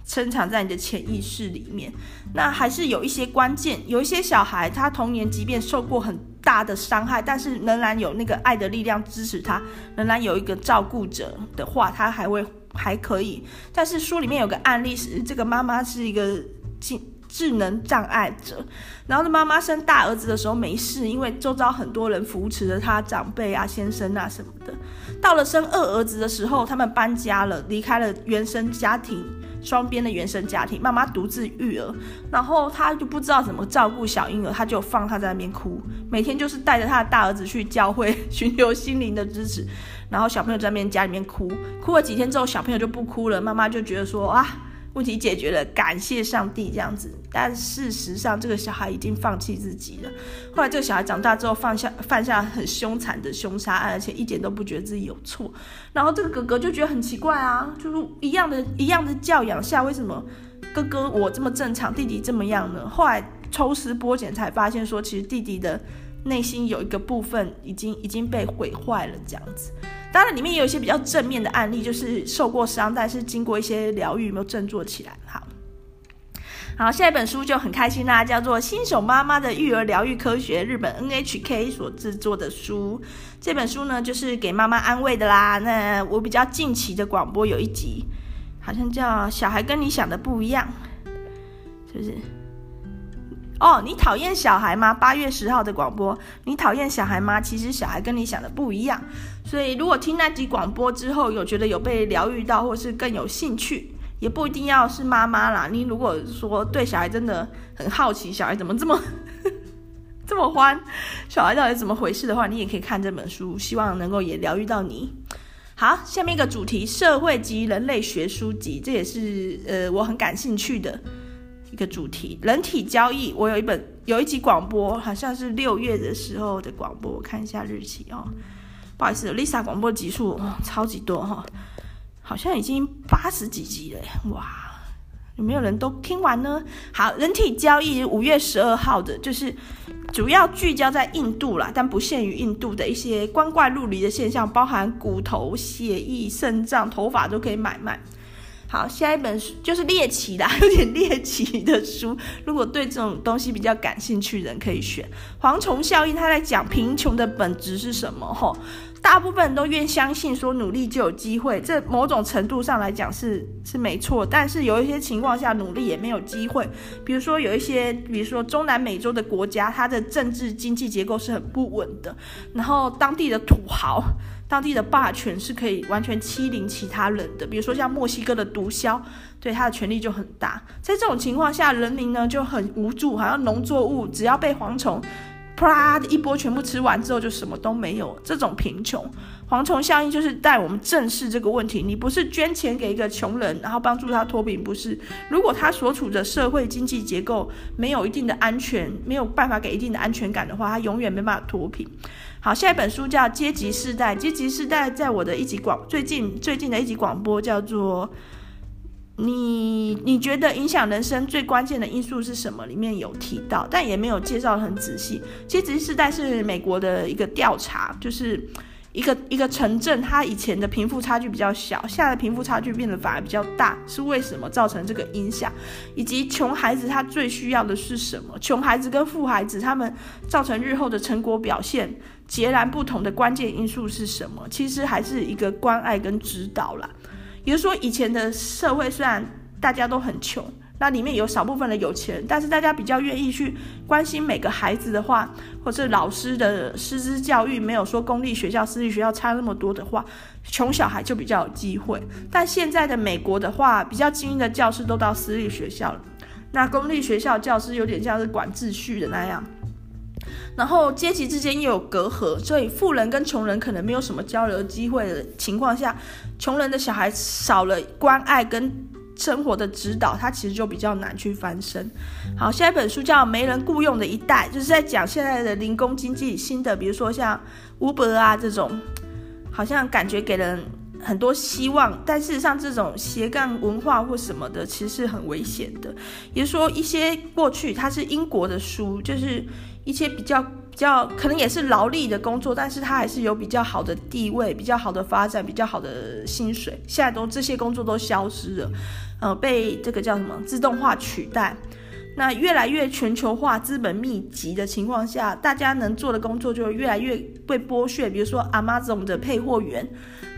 深藏在你的潜意识里面。那还是有一些关键，有一些小孩他童年即便受过很大的伤害，但是仍然有那个爱的力量支持他，仍然有一个照顾者的话，他还会。还可以，但是书里面有个案例是，这个妈妈是一个智智能障碍者，然后呢，妈妈生大儿子的时候没事，因为周遭很多人扶持着他，长辈啊、先生啊什么的。到了生二儿子的时候，他们搬家了，离开了原生家庭。双边的原生家庭，妈妈独自育儿，然后她就不知道怎么照顾小婴儿，她就放他在那边哭，每天就是带着他的大儿子去教会 寻求心灵的支持，然后小朋友在那边家里面哭，哭了几天之后，小朋友就不哭了，妈妈就觉得说啊。问题解决了，感谢上帝这样子。但事实上，这个小孩已经放弃自己了。后来，这个小孩长大之后，犯下犯下很凶残的凶杀案，而且一点都不觉得自己有错。然后，这个哥哥就觉得很奇怪啊，就是一样的、一样的教养下，为什么哥哥我这么正常，弟弟这么样呢？后来抽丝剥茧，才发现说，其实弟弟的内心有一个部分已经已经被毁坏了这样子。当然，里面也有一些比较正面的案例，就是受过伤，但是经过一些疗愈，没有振作起来。好，好，下一本书就很开心啦，叫做《新手妈妈的育儿疗愈科学》，日本 NHK 所制作的书。这本书呢，就是给妈妈安慰的啦。那我比较近期的广播有一集，好像叫《小孩跟你想的不一样》，是不是？哦，你讨厌小孩吗？八月十号的广播，你讨厌小孩吗？其实小孩跟你想的不一样。所以如果听那集广播之后，有觉得有被疗愈到，或是更有兴趣，也不一定要是妈妈啦。你如果说对小孩真的很好奇，小孩怎么这么 这么欢，小孩到底怎么回事的话，你也可以看这本书，希望能够也疗愈到你。好，下面一个主题：社会及人类学书籍，这也是呃我很感兴趣的。一个主题，人体交易。我有一本，有一集广播，好像是六月的时候的广播，我看一下日期哦。不好意思，Lisa 广播集数，超级多哈、哦，好像已经八十几集了，哇！有没有人都听完呢？好，人体交易五月十二号的，就是主要聚焦在印度啦，但不限于印度的一些光怪陆离的现象，包含骨头、血液、肾脏、头发都可以买卖。好，下一本书就是猎奇的，有点猎奇的书。如果对这种东西比较感兴趣的人，可以选《蝗虫效应》。他在讲贫穷的本质是什么？吼，大部分人都愿相信说努力就有机会，这某种程度上来讲是是没错。但是有一些情况下，努力也没有机会。比如说有一些，比如说中南美洲的国家，它的政治经济结构是很不稳的，然后当地的土豪。当地的霸权是可以完全欺凌其他人的，比如说像墨西哥的毒枭，对他的权力就很大。在这种情况下，人民呢就很无助，好像农作物只要被蝗虫 啪的一波全部吃完之后，就什么都没有。这种贫穷，蝗虫效应就是带我们正视这个问题。你不是捐钱给一个穷人，然后帮助他脱贫，不是。如果他所处的社会经济结构没有一定的安全，没有办法给一定的安全感的话，他永远没办法脱贫。好，下一本书叫《阶级世代》。阶级世代在我的一集广最近最近的一集广播叫做“你你觉得影响人生最关键的因素是什么？”里面有提到，但也没有介绍很仔细。阶级世代是美国的一个调查，就是。一个一个城镇，它以前的贫富差距比较小，现在的贫富差距变得反而比较大，是为什么造成这个影响？以及穷孩子他最需要的是什么？穷孩子跟富孩子他们造成日后的成果表现截然不同的关键因素是什么？其实还是一个关爱跟指导啦。也就是说，以前的社会虽然大家都很穷。那里面有少部分的有钱，但是大家比较愿意去关心每个孩子的话，或是老师的师资教育，没有说公立学校、私立学校差那么多的话，穷小孩就比较有机会。但现在的美国的话，比较精英的教师都到私立学校了，那公立学校教师有点像是管秩序的那样，然后阶级之间又有隔阂，所以富人跟穷人可能没有什么交流机会的情况下，穷人的小孩少了关爱跟。生活的指导，它其实就比较难去翻身。好，下一本书叫《没人雇佣的一代》，就是在讲现在的零工经济新的，比如说像 Uber 啊这种，好像感觉给人很多希望，但事实上这种斜杠文化或什么的，其实是很危险的。也就是说，一些过去它是英国的书，就是一些比较。比较可能也是劳力的工作，但是他还是有比较好的地位、比较好的发展、比较好的薪水。现在都这些工作都消失了，呃，被这个叫什么自动化取代。那越来越全球化、资本密集的情况下，大家能做的工作就越来越被剥削。比如说 Amazon 的配货员。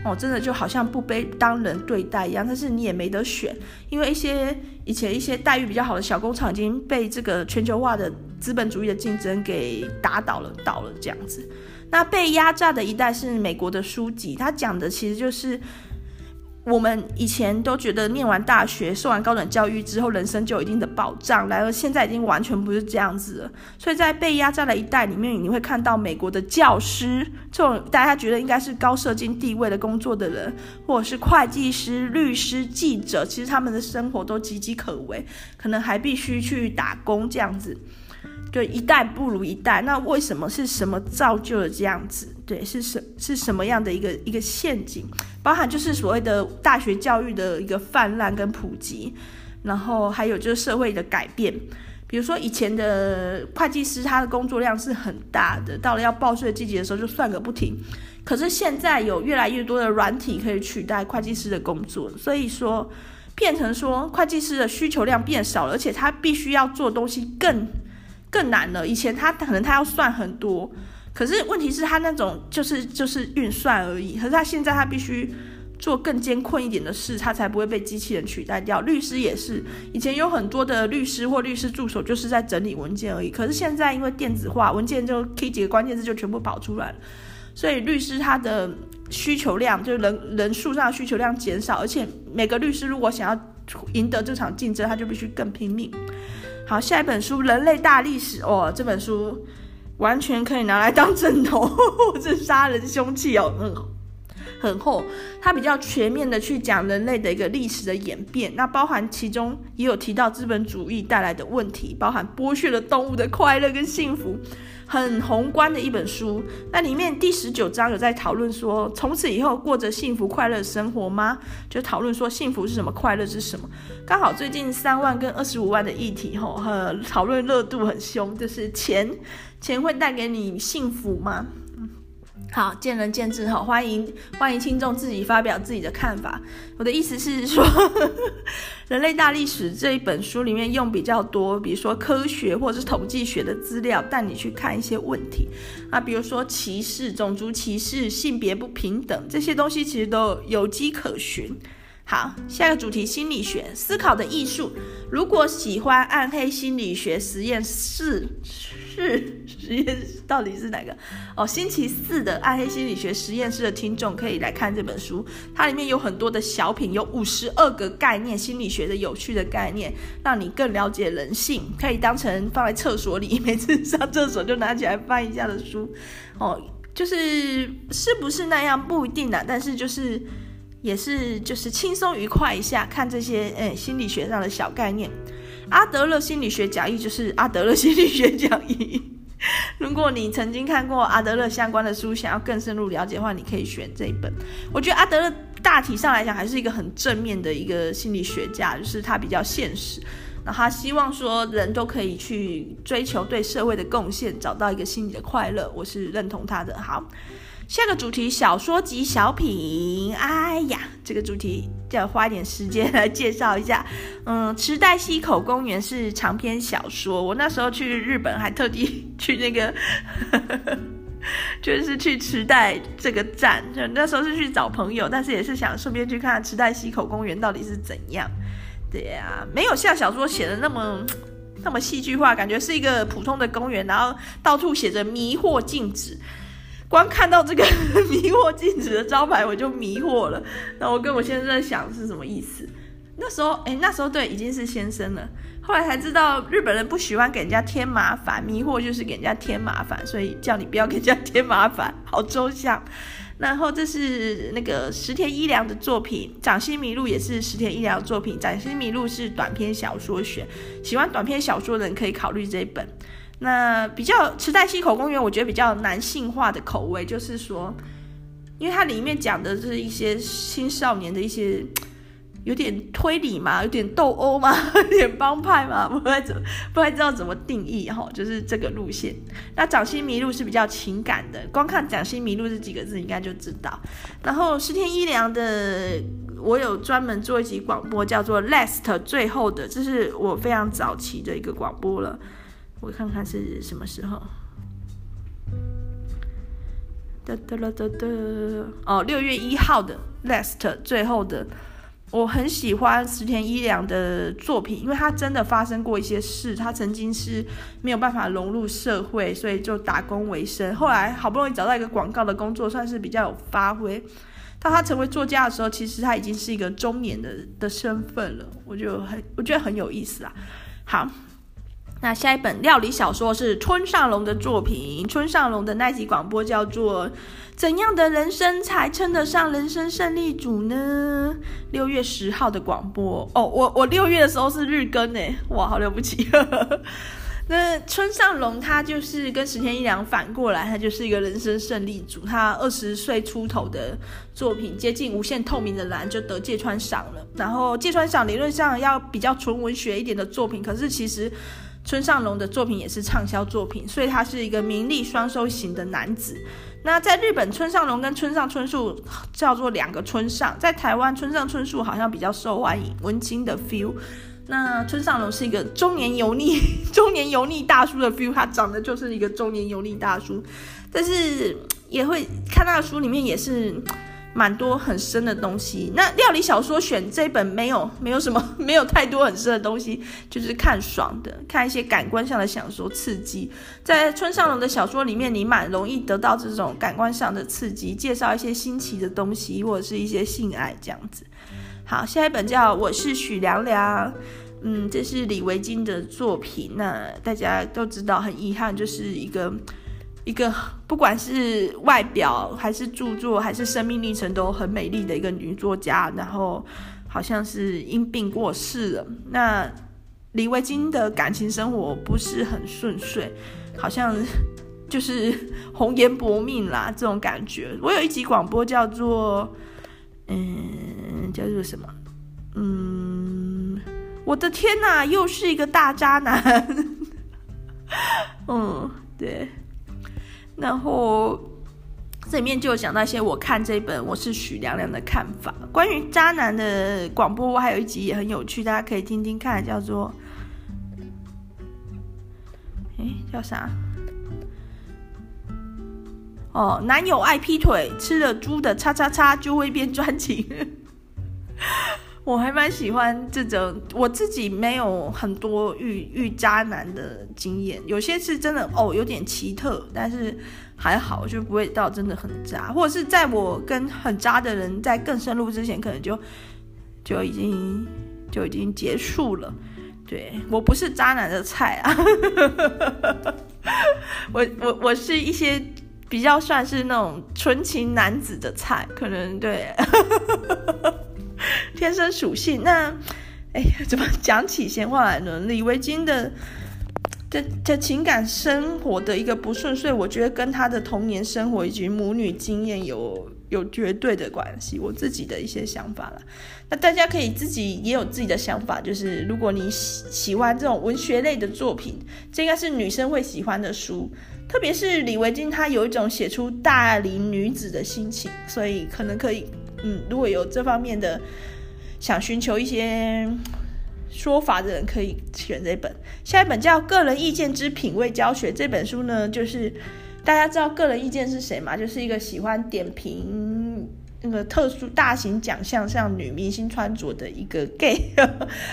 哦，真的就好像不被当人对待一样，但是你也没得选，因为一些以前一些待遇比较好的小工厂已经被这个全球化的资本主义的竞争给打倒了，倒了这样子。那被压榨的一代是美国的书籍，他讲的其实就是。我们以前都觉得念完大学、受完高等教育之后，人生就有一定的保障，然而现在已经完全不是这样子了。所以在被压榨的一代里面，你会看到美国的教师这种大家觉得应该是高社经地位的工作的人，或者是会计师、律师、记者，其实他们的生活都岌岌可危，可能还必须去打工这样子。就一代不如一代，那为什么是什么造就了这样子？对，是什是什么样的一个一个陷阱？包含就是所谓的大学教育的一个泛滥跟普及，然后还有就是社会的改变。比如说以前的会计师，他的工作量是很大的，到了要报税的季节的时候就算个不停。可是现在有越来越多的软体可以取代会计师的工作，所以说变成说会计师的需求量变少了，而且他必须要做东西更更难了。以前他可能他要算很多，可是问题是他那种就是就是运算而已，可是他现在他必须。做更艰困一点的事，他才不会被机器人取代掉。律师也是，以前有很多的律师或律师助手就是在整理文件而已。可是现在因为电子化，文件就可以几个关键字就全部跑出来了，所以律师他的需求量就是人人数上的需求量减少，而且每个律师如果想要赢得这场竞争，他就必须更拼命。好，下一本书《人类大历史》哦，这本书完全可以拿来当枕头，这杀人凶器哦，嗯。很厚，它比较全面的去讲人类的一个历史的演变，那包含其中也有提到资本主义带来的问题，包含剥削了动物的快乐跟幸福，很宏观的一本书。那里面第十九章有在讨论说，从此以后过着幸福快乐生活吗？就讨论说幸福是什么，快乐是什么。刚好最近三万跟二十五万的议题吼，和讨论热度很凶，就是钱，钱会带给你幸福吗？好，见仁见智哈，欢迎欢迎听众自己发表自己的看法。我的意思是说，《人类大历史》这一本书里面用比较多，比如说科学或者是统计学的资料，带你去看一些问题啊，比如说歧视、种族歧视、性别不平等这些东西，其实都有迹可循。好，下一个主题：心理学思考的艺术。如果喜欢暗黑心理学实验室，是实验室到底是哪个？哦，星期四的暗黑心理学实验室的听众可以来看这本书，它里面有很多的小品，有五十二个概念，心理学的有趣的概念，让你更了解人性，可以当成放在厕所里，每次上厕所就拿起来翻一下的书。哦，就是是不是那样不一定啊，但是就是。也是就是轻松愉快一下，看这些诶、心理学上的小概念。阿德勒心理学讲义就是阿德勒心理学讲义。如果你曾经看过阿德勒相关的书，想要更深入了解的话，你可以选这一本。我觉得阿德勒大体上来讲还是一个很正面的一个心理学家，就是他比较现实，那他希望说人都可以去追求对社会的贡献，找到一个心理的快乐。我是认同他的。好。下个主题，小说及小品。哎呀，这个主题就要花一点时间来介绍一下。嗯，池袋西口公园是长篇小说。我那时候去日本，还特地 去那个，就是去池袋这个站。就那时候是去找朋友，但是也是想顺便去看池袋西口公园到底是怎样。对呀、啊，没有像小说写的那么 那么戏剧化，感觉是一个普通的公园，然后到处写着“迷惑禁止”。光看到这个 迷惑禁止的招牌，我就迷惑了。那我跟我先生在想是什么意思？那时候，哎，那时候对，已经是先生了。后来才知道，日本人不喜欢给人家添麻烦，迷惑就是给人家添麻烦，所以叫你不要给人家添麻烦，好抽象。然后这是那个石田一良的作品，《掌心迷路》也是石田一良的作品，《掌心迷路》是短篇小说选，喜欢短篇小说的人可以考虑这一本。那比较池袋西口公园，我觉得比较男性化的口味，就是说，因为它里面讲的是一些青少年的一些有点推理嘛，有点斗殴嘛，有点帮派嘛，不太怎不太知道怎么定义哈，就是这个路线。那掌心迷路是比较情感的，光看掌心迷路这几个字应该就知道。然后石田一良的，我有专门做一集广播，叫做 Last 最后的，这是我非常早期的一个广播了。我看看是什么时候。哒哒啦哒哒哦，六月一号的 Last 最后的，我很喜欢石田一良的作品，因为他真的发生过一些事，他曾经是没有办法融入社会，所以就打工为生，后来好不容易找到一个广告的工作，算是比较有发挥。当他成为作家的时候，其实他已经是一个中年的的身份了，我就很我觉得很有意思啊。好。那下一本料理小说是村上隆的作品，村上隆的那集广播叫做《怎样的人生才称得上人生胜利组呢》？六月十号的广播哦，我我六月的时候是日更诶，哇，好了不起！那村上隆他就是跟石田一良反过来，他就是一个人生胜利组。他二十岁出头的作品接近无限透明的蓝就得芥川赏了，然后芥川赏理论上要比较纯文学一点的作品，可是其实。村上隆的作品也是畅销作品，所以他是一个名利双收型的男子。那在日本，村上隆跟村上春树叫做两个村上，在台湾，村上春树好像比较受欢迎，文青的 feel。那村上隆是一个中年油腻、中年油腻大叔的 feel，他长得就是一个中年油腻大叔，但是也会看他的书里面也是蛮多很深的东西。那料理小说选这本没有 没有什么 没有太多很深的东西，就是看爽的，看一些感官上的享受刺激。在村上龙的小说里面，你蛮容易得到这种感官上的刺激，介绍一些新奇的东西或者是一些性爱这样子。好，下一本叫《我是许凉凉》，嗯，这是李维京的作品。那大家都知道，很遗憾，就是一个一个不管是外表还是著作还是生命历程都很美丽的一个女作家，然后好像是因病过世了。那李维菁的感情生活不是很顺遂，好像就是红颜薄命啦，这种感觉。我有一集广播叫做。嗯，叫做什么？嗯，我的天哪，又是一个大渣男。嗯，对。然后这里面就有讲到一些我看这本《我是许凉凉》的看法。关于渣男的广播，我还有一集也很有趣，大家可以听听看，叫做……哎，叫啥？哦，男友爱劈腿，吃了猪的叉叉叉就会变专情。我还蛮喜欢这种，我自己没有很多遇遇渣男的经验，有些是真的哦，有点奇特，但是还好，就不会到真的很渣，或者是在我跟很渣的人在更深入之前，可能就就已经就已经结束了。对，我不是渣男的菜啊，我我我是一些。比较算是那种纯情男子的菜，可能对，天生属性。那，哎呀，怎么讲起闲话来呢？李维京的这这情感生活的一个不顺遂，我觉得跟他的童年生活以及母女经验有有绝对的关系。我自己的一些想法了，那大家可以自己也有自己的想法，就是如果你喜喜欢这种文学类的作品，这应该是女生会喜欢的书。特别是李维京，他有一种写出大龄女子的心情，所以可能可以，嗯，如果有这方面的想寻求一些说法的人，可以选这本。下一本叫《个人意见之品味教学》，这本书呢，就是大家知道个人意见是谁吗？就是一个喜欢点评。那个特殊大型奖项像女明星穿着的一个 gay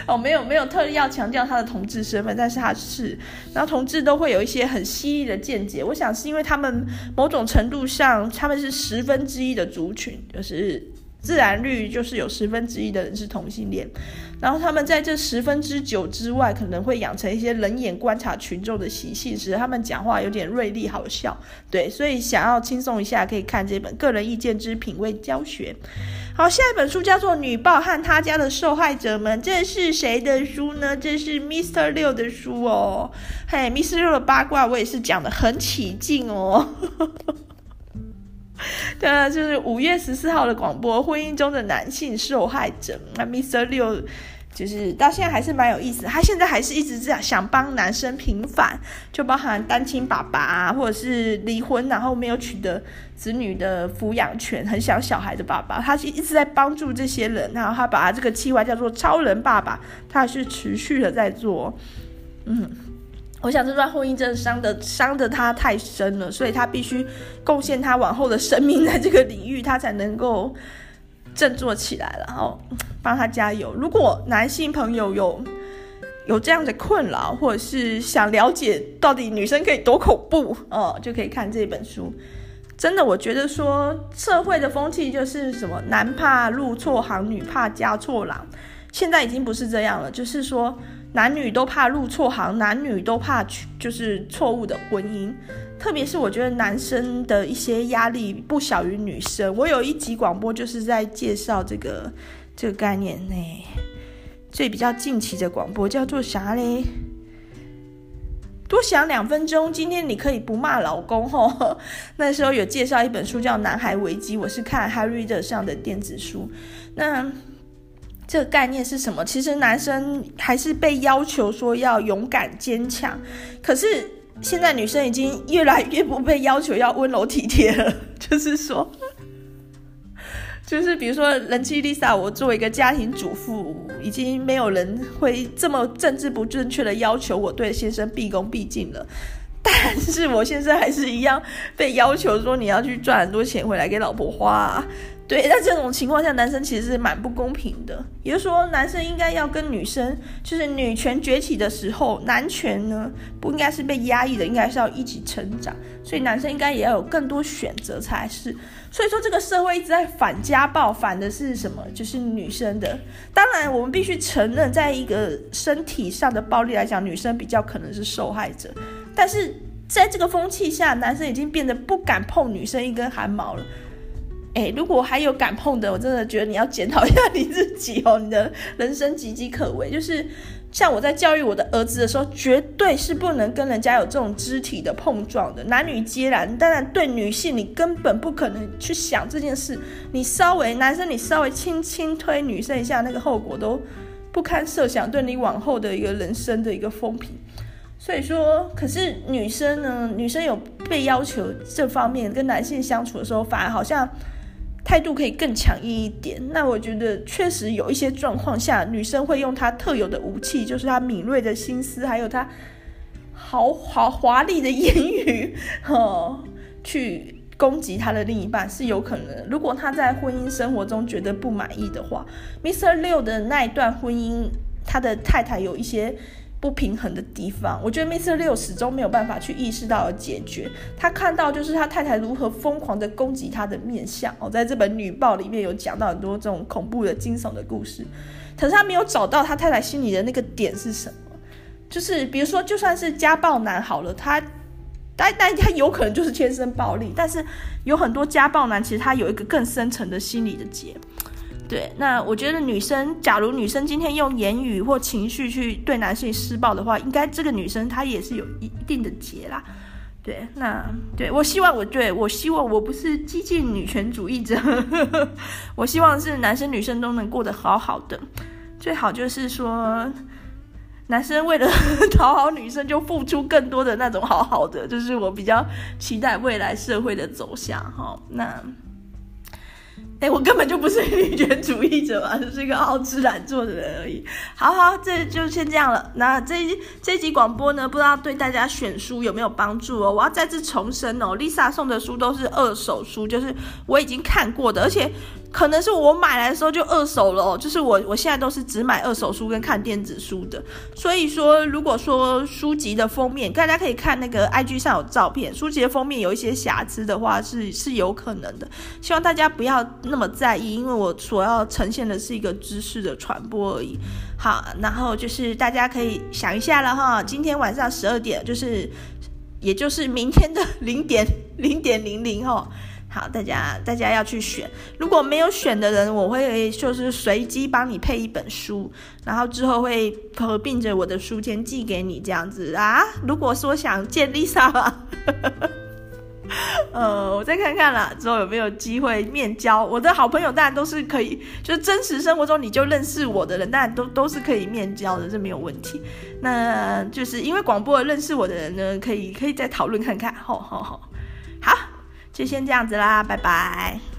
哦，没有没有特意要强调他的同志身份，但是他是，然后同志都会有一些很犀利的见解，我想是因为他们某种程度上他们是十分之一的族群，就是自然率就是有十分之一的人是同性恋。然后他们在这十分之九之外，可能会养成一些冷眼观察群众的习性，使他们讲话有点锐利好笑。对，所以想要轻松一下，可以看这本《个人意见之品味教学》。好，下一本书叫做《女报和她家的受害者们》，这是谁的书呢？这是 Mr. 六的书哦。嘿，Mr. 六的八卦我也是讲得很起劲哦。对啊，就是五月十四号的广播，婚姻中的男性受害者。那 Mr. 六。就是到现在还是蛮有意思，他现在还是一直在想帮男生平反，就包含单亲爸爸啊，或者是离婚然后没有取得子女的抚养权，很想小孩的爸爸，他是一直在帮助这些人，然后他把他这个计划叫做“超人爸爸”，他还是持续的在做。嗯，我想这段婚姻真的伤的伤的他太深了，所以他必须贡献他往后的生命在这个领域，他才能够。振作起来，然后帮他加油。如果男性朋友有有这样的困扰，或者是想了解到底女生可以多恐怖哦，就可以看这本书。真的，我觉得说社会的风气就是什么男怕入错行，女怕嫁错郎。现在已经不是这样了，就是说男女都怕入错行，男女都怕就是错误的婚姻。特别是我觉得男生的一些压力不小于女生。我有一集广播就是在介绍这个这个概念呢，最比较近期的广播叫做啥嘞？多想两分钟，今天你可以不骂老公吼。那时候有介绍一本书叫《男孩危机》，我是看 HyReader 上的电子书。那这个概念是什么？其实男生还是被要求说要勇敢坚强，可是现在女生已经越来越不被要求要温柔体贴了。就是说，就是比如说人妻 Lisa，我作为一个家庭主妇，已经没有人会这么政治不正确的要求我对先生毕恭毕敬了。但是我现在还是一样被要求说你要去赚很多钱回来给老婆花啊。对，在这种情况下，男生其实是蛮不公平的。也就是说，男生应该要跟女生，就是女权崛起的时候，男权呢不应该是被压抑的，应该是要一起成长。所以男生应该也要有更多选择才是。所以说，这个社会一直在反家暴，反的是什么？就是女生的。当然，我们必须承认，在一个身体上的暴力来讲，女生比较可能是受害者。但是在这个风气下，男生已经变得不敢碰女生一根汗毛了。哎，如果还有敢碰的，我真的觉得你要检讨一下你自己哦，你的人生岌岌可危。就是像我在教育我的儿子的时候，绝对是不能跟人家有这种肢体的碰撞的，男女皆然。当然，对女性你根本不可能去想这件事，你稍微男生你稍微轻轻推女生一下，那个后果都不堪设想，对你往后的一个人生的一个风评。所以说，可是女生呢，女生有被要求这方面跟男性相处的时候，反而好像。态度可以更强硬一点。那我觉得确实有一些状况下，女生会用她特有的武器，就是她敏锐的心思，还有她豪华华丽的言语，哦，去攻击她的另一半是有可能。如果她在婚姻生活中觉得不满意的话，Mr. 六的那一段婚姻，他的太太有一些。不平衡的地方，我觉得 Mr. 六始终没有办法去意识到解决。他看到就是他太太如何疯狂的攻击他的面相哦，在这本女报里面有讲到很多这种恐怖的惊悚的故事，可是他没有找到他太太心里的那个点是什么。就是比如说，就算是家暴男好了，他但但他有可能就是天生暴力，但是有很多家暴男其实他有一个更深层的心理的结。对，那我觉得女生，假如女生今天用言语或情绪去对男性施暴的话，应该这个女生她也是有一一定的结啦。对，那对我希望我对我希望我不是激进女权主义者，我希望是男生女生都能过得好好的，最好就是说男生为了 讨好女生就付出更多的那种好好的，就是我比较期待未来社会的走向哈。那。哎，我根本就不是女权主义者嘛，就 是一个好吃懒做的人而已。好好，这就先这样了。那这这集广播呢，不知道对大家选书有没有帮助哦？我要再次重申哦，Lisa 送的书都是二手书，就是我已经看过的，而且。可能是我买来的时候就二手了哦，就是我我现在都是只买二手书跟看电子书的，所以说如果说书籍的封面，大家可以看那个 IG 上有照片，书籍的封面有一些瑕疵的话是是有可能的，希望大家不要那么在意，因为我所要呈现的是一个知识的传播而已。好，然后就是大家可以想一下了哈，今天晚上十二点，就是也就是明天的零点零点零零哈。好，大家大家要去选。如果没有选的人，我会就是随机帮你配一本书，然后之后会合并着我的书签寄给你这样子啊。如果说想见 Lisa 吧，呃，我再看看啦，之后有没有机会面交。我的好朋友当然都是可以，就是真实生活中你就认识我的人，当然都都是可以面交的，这没有问题。那就是因为广播认识我的人呢，可以可以再讨论看看。好好好好。就先这样子啦，拜拜。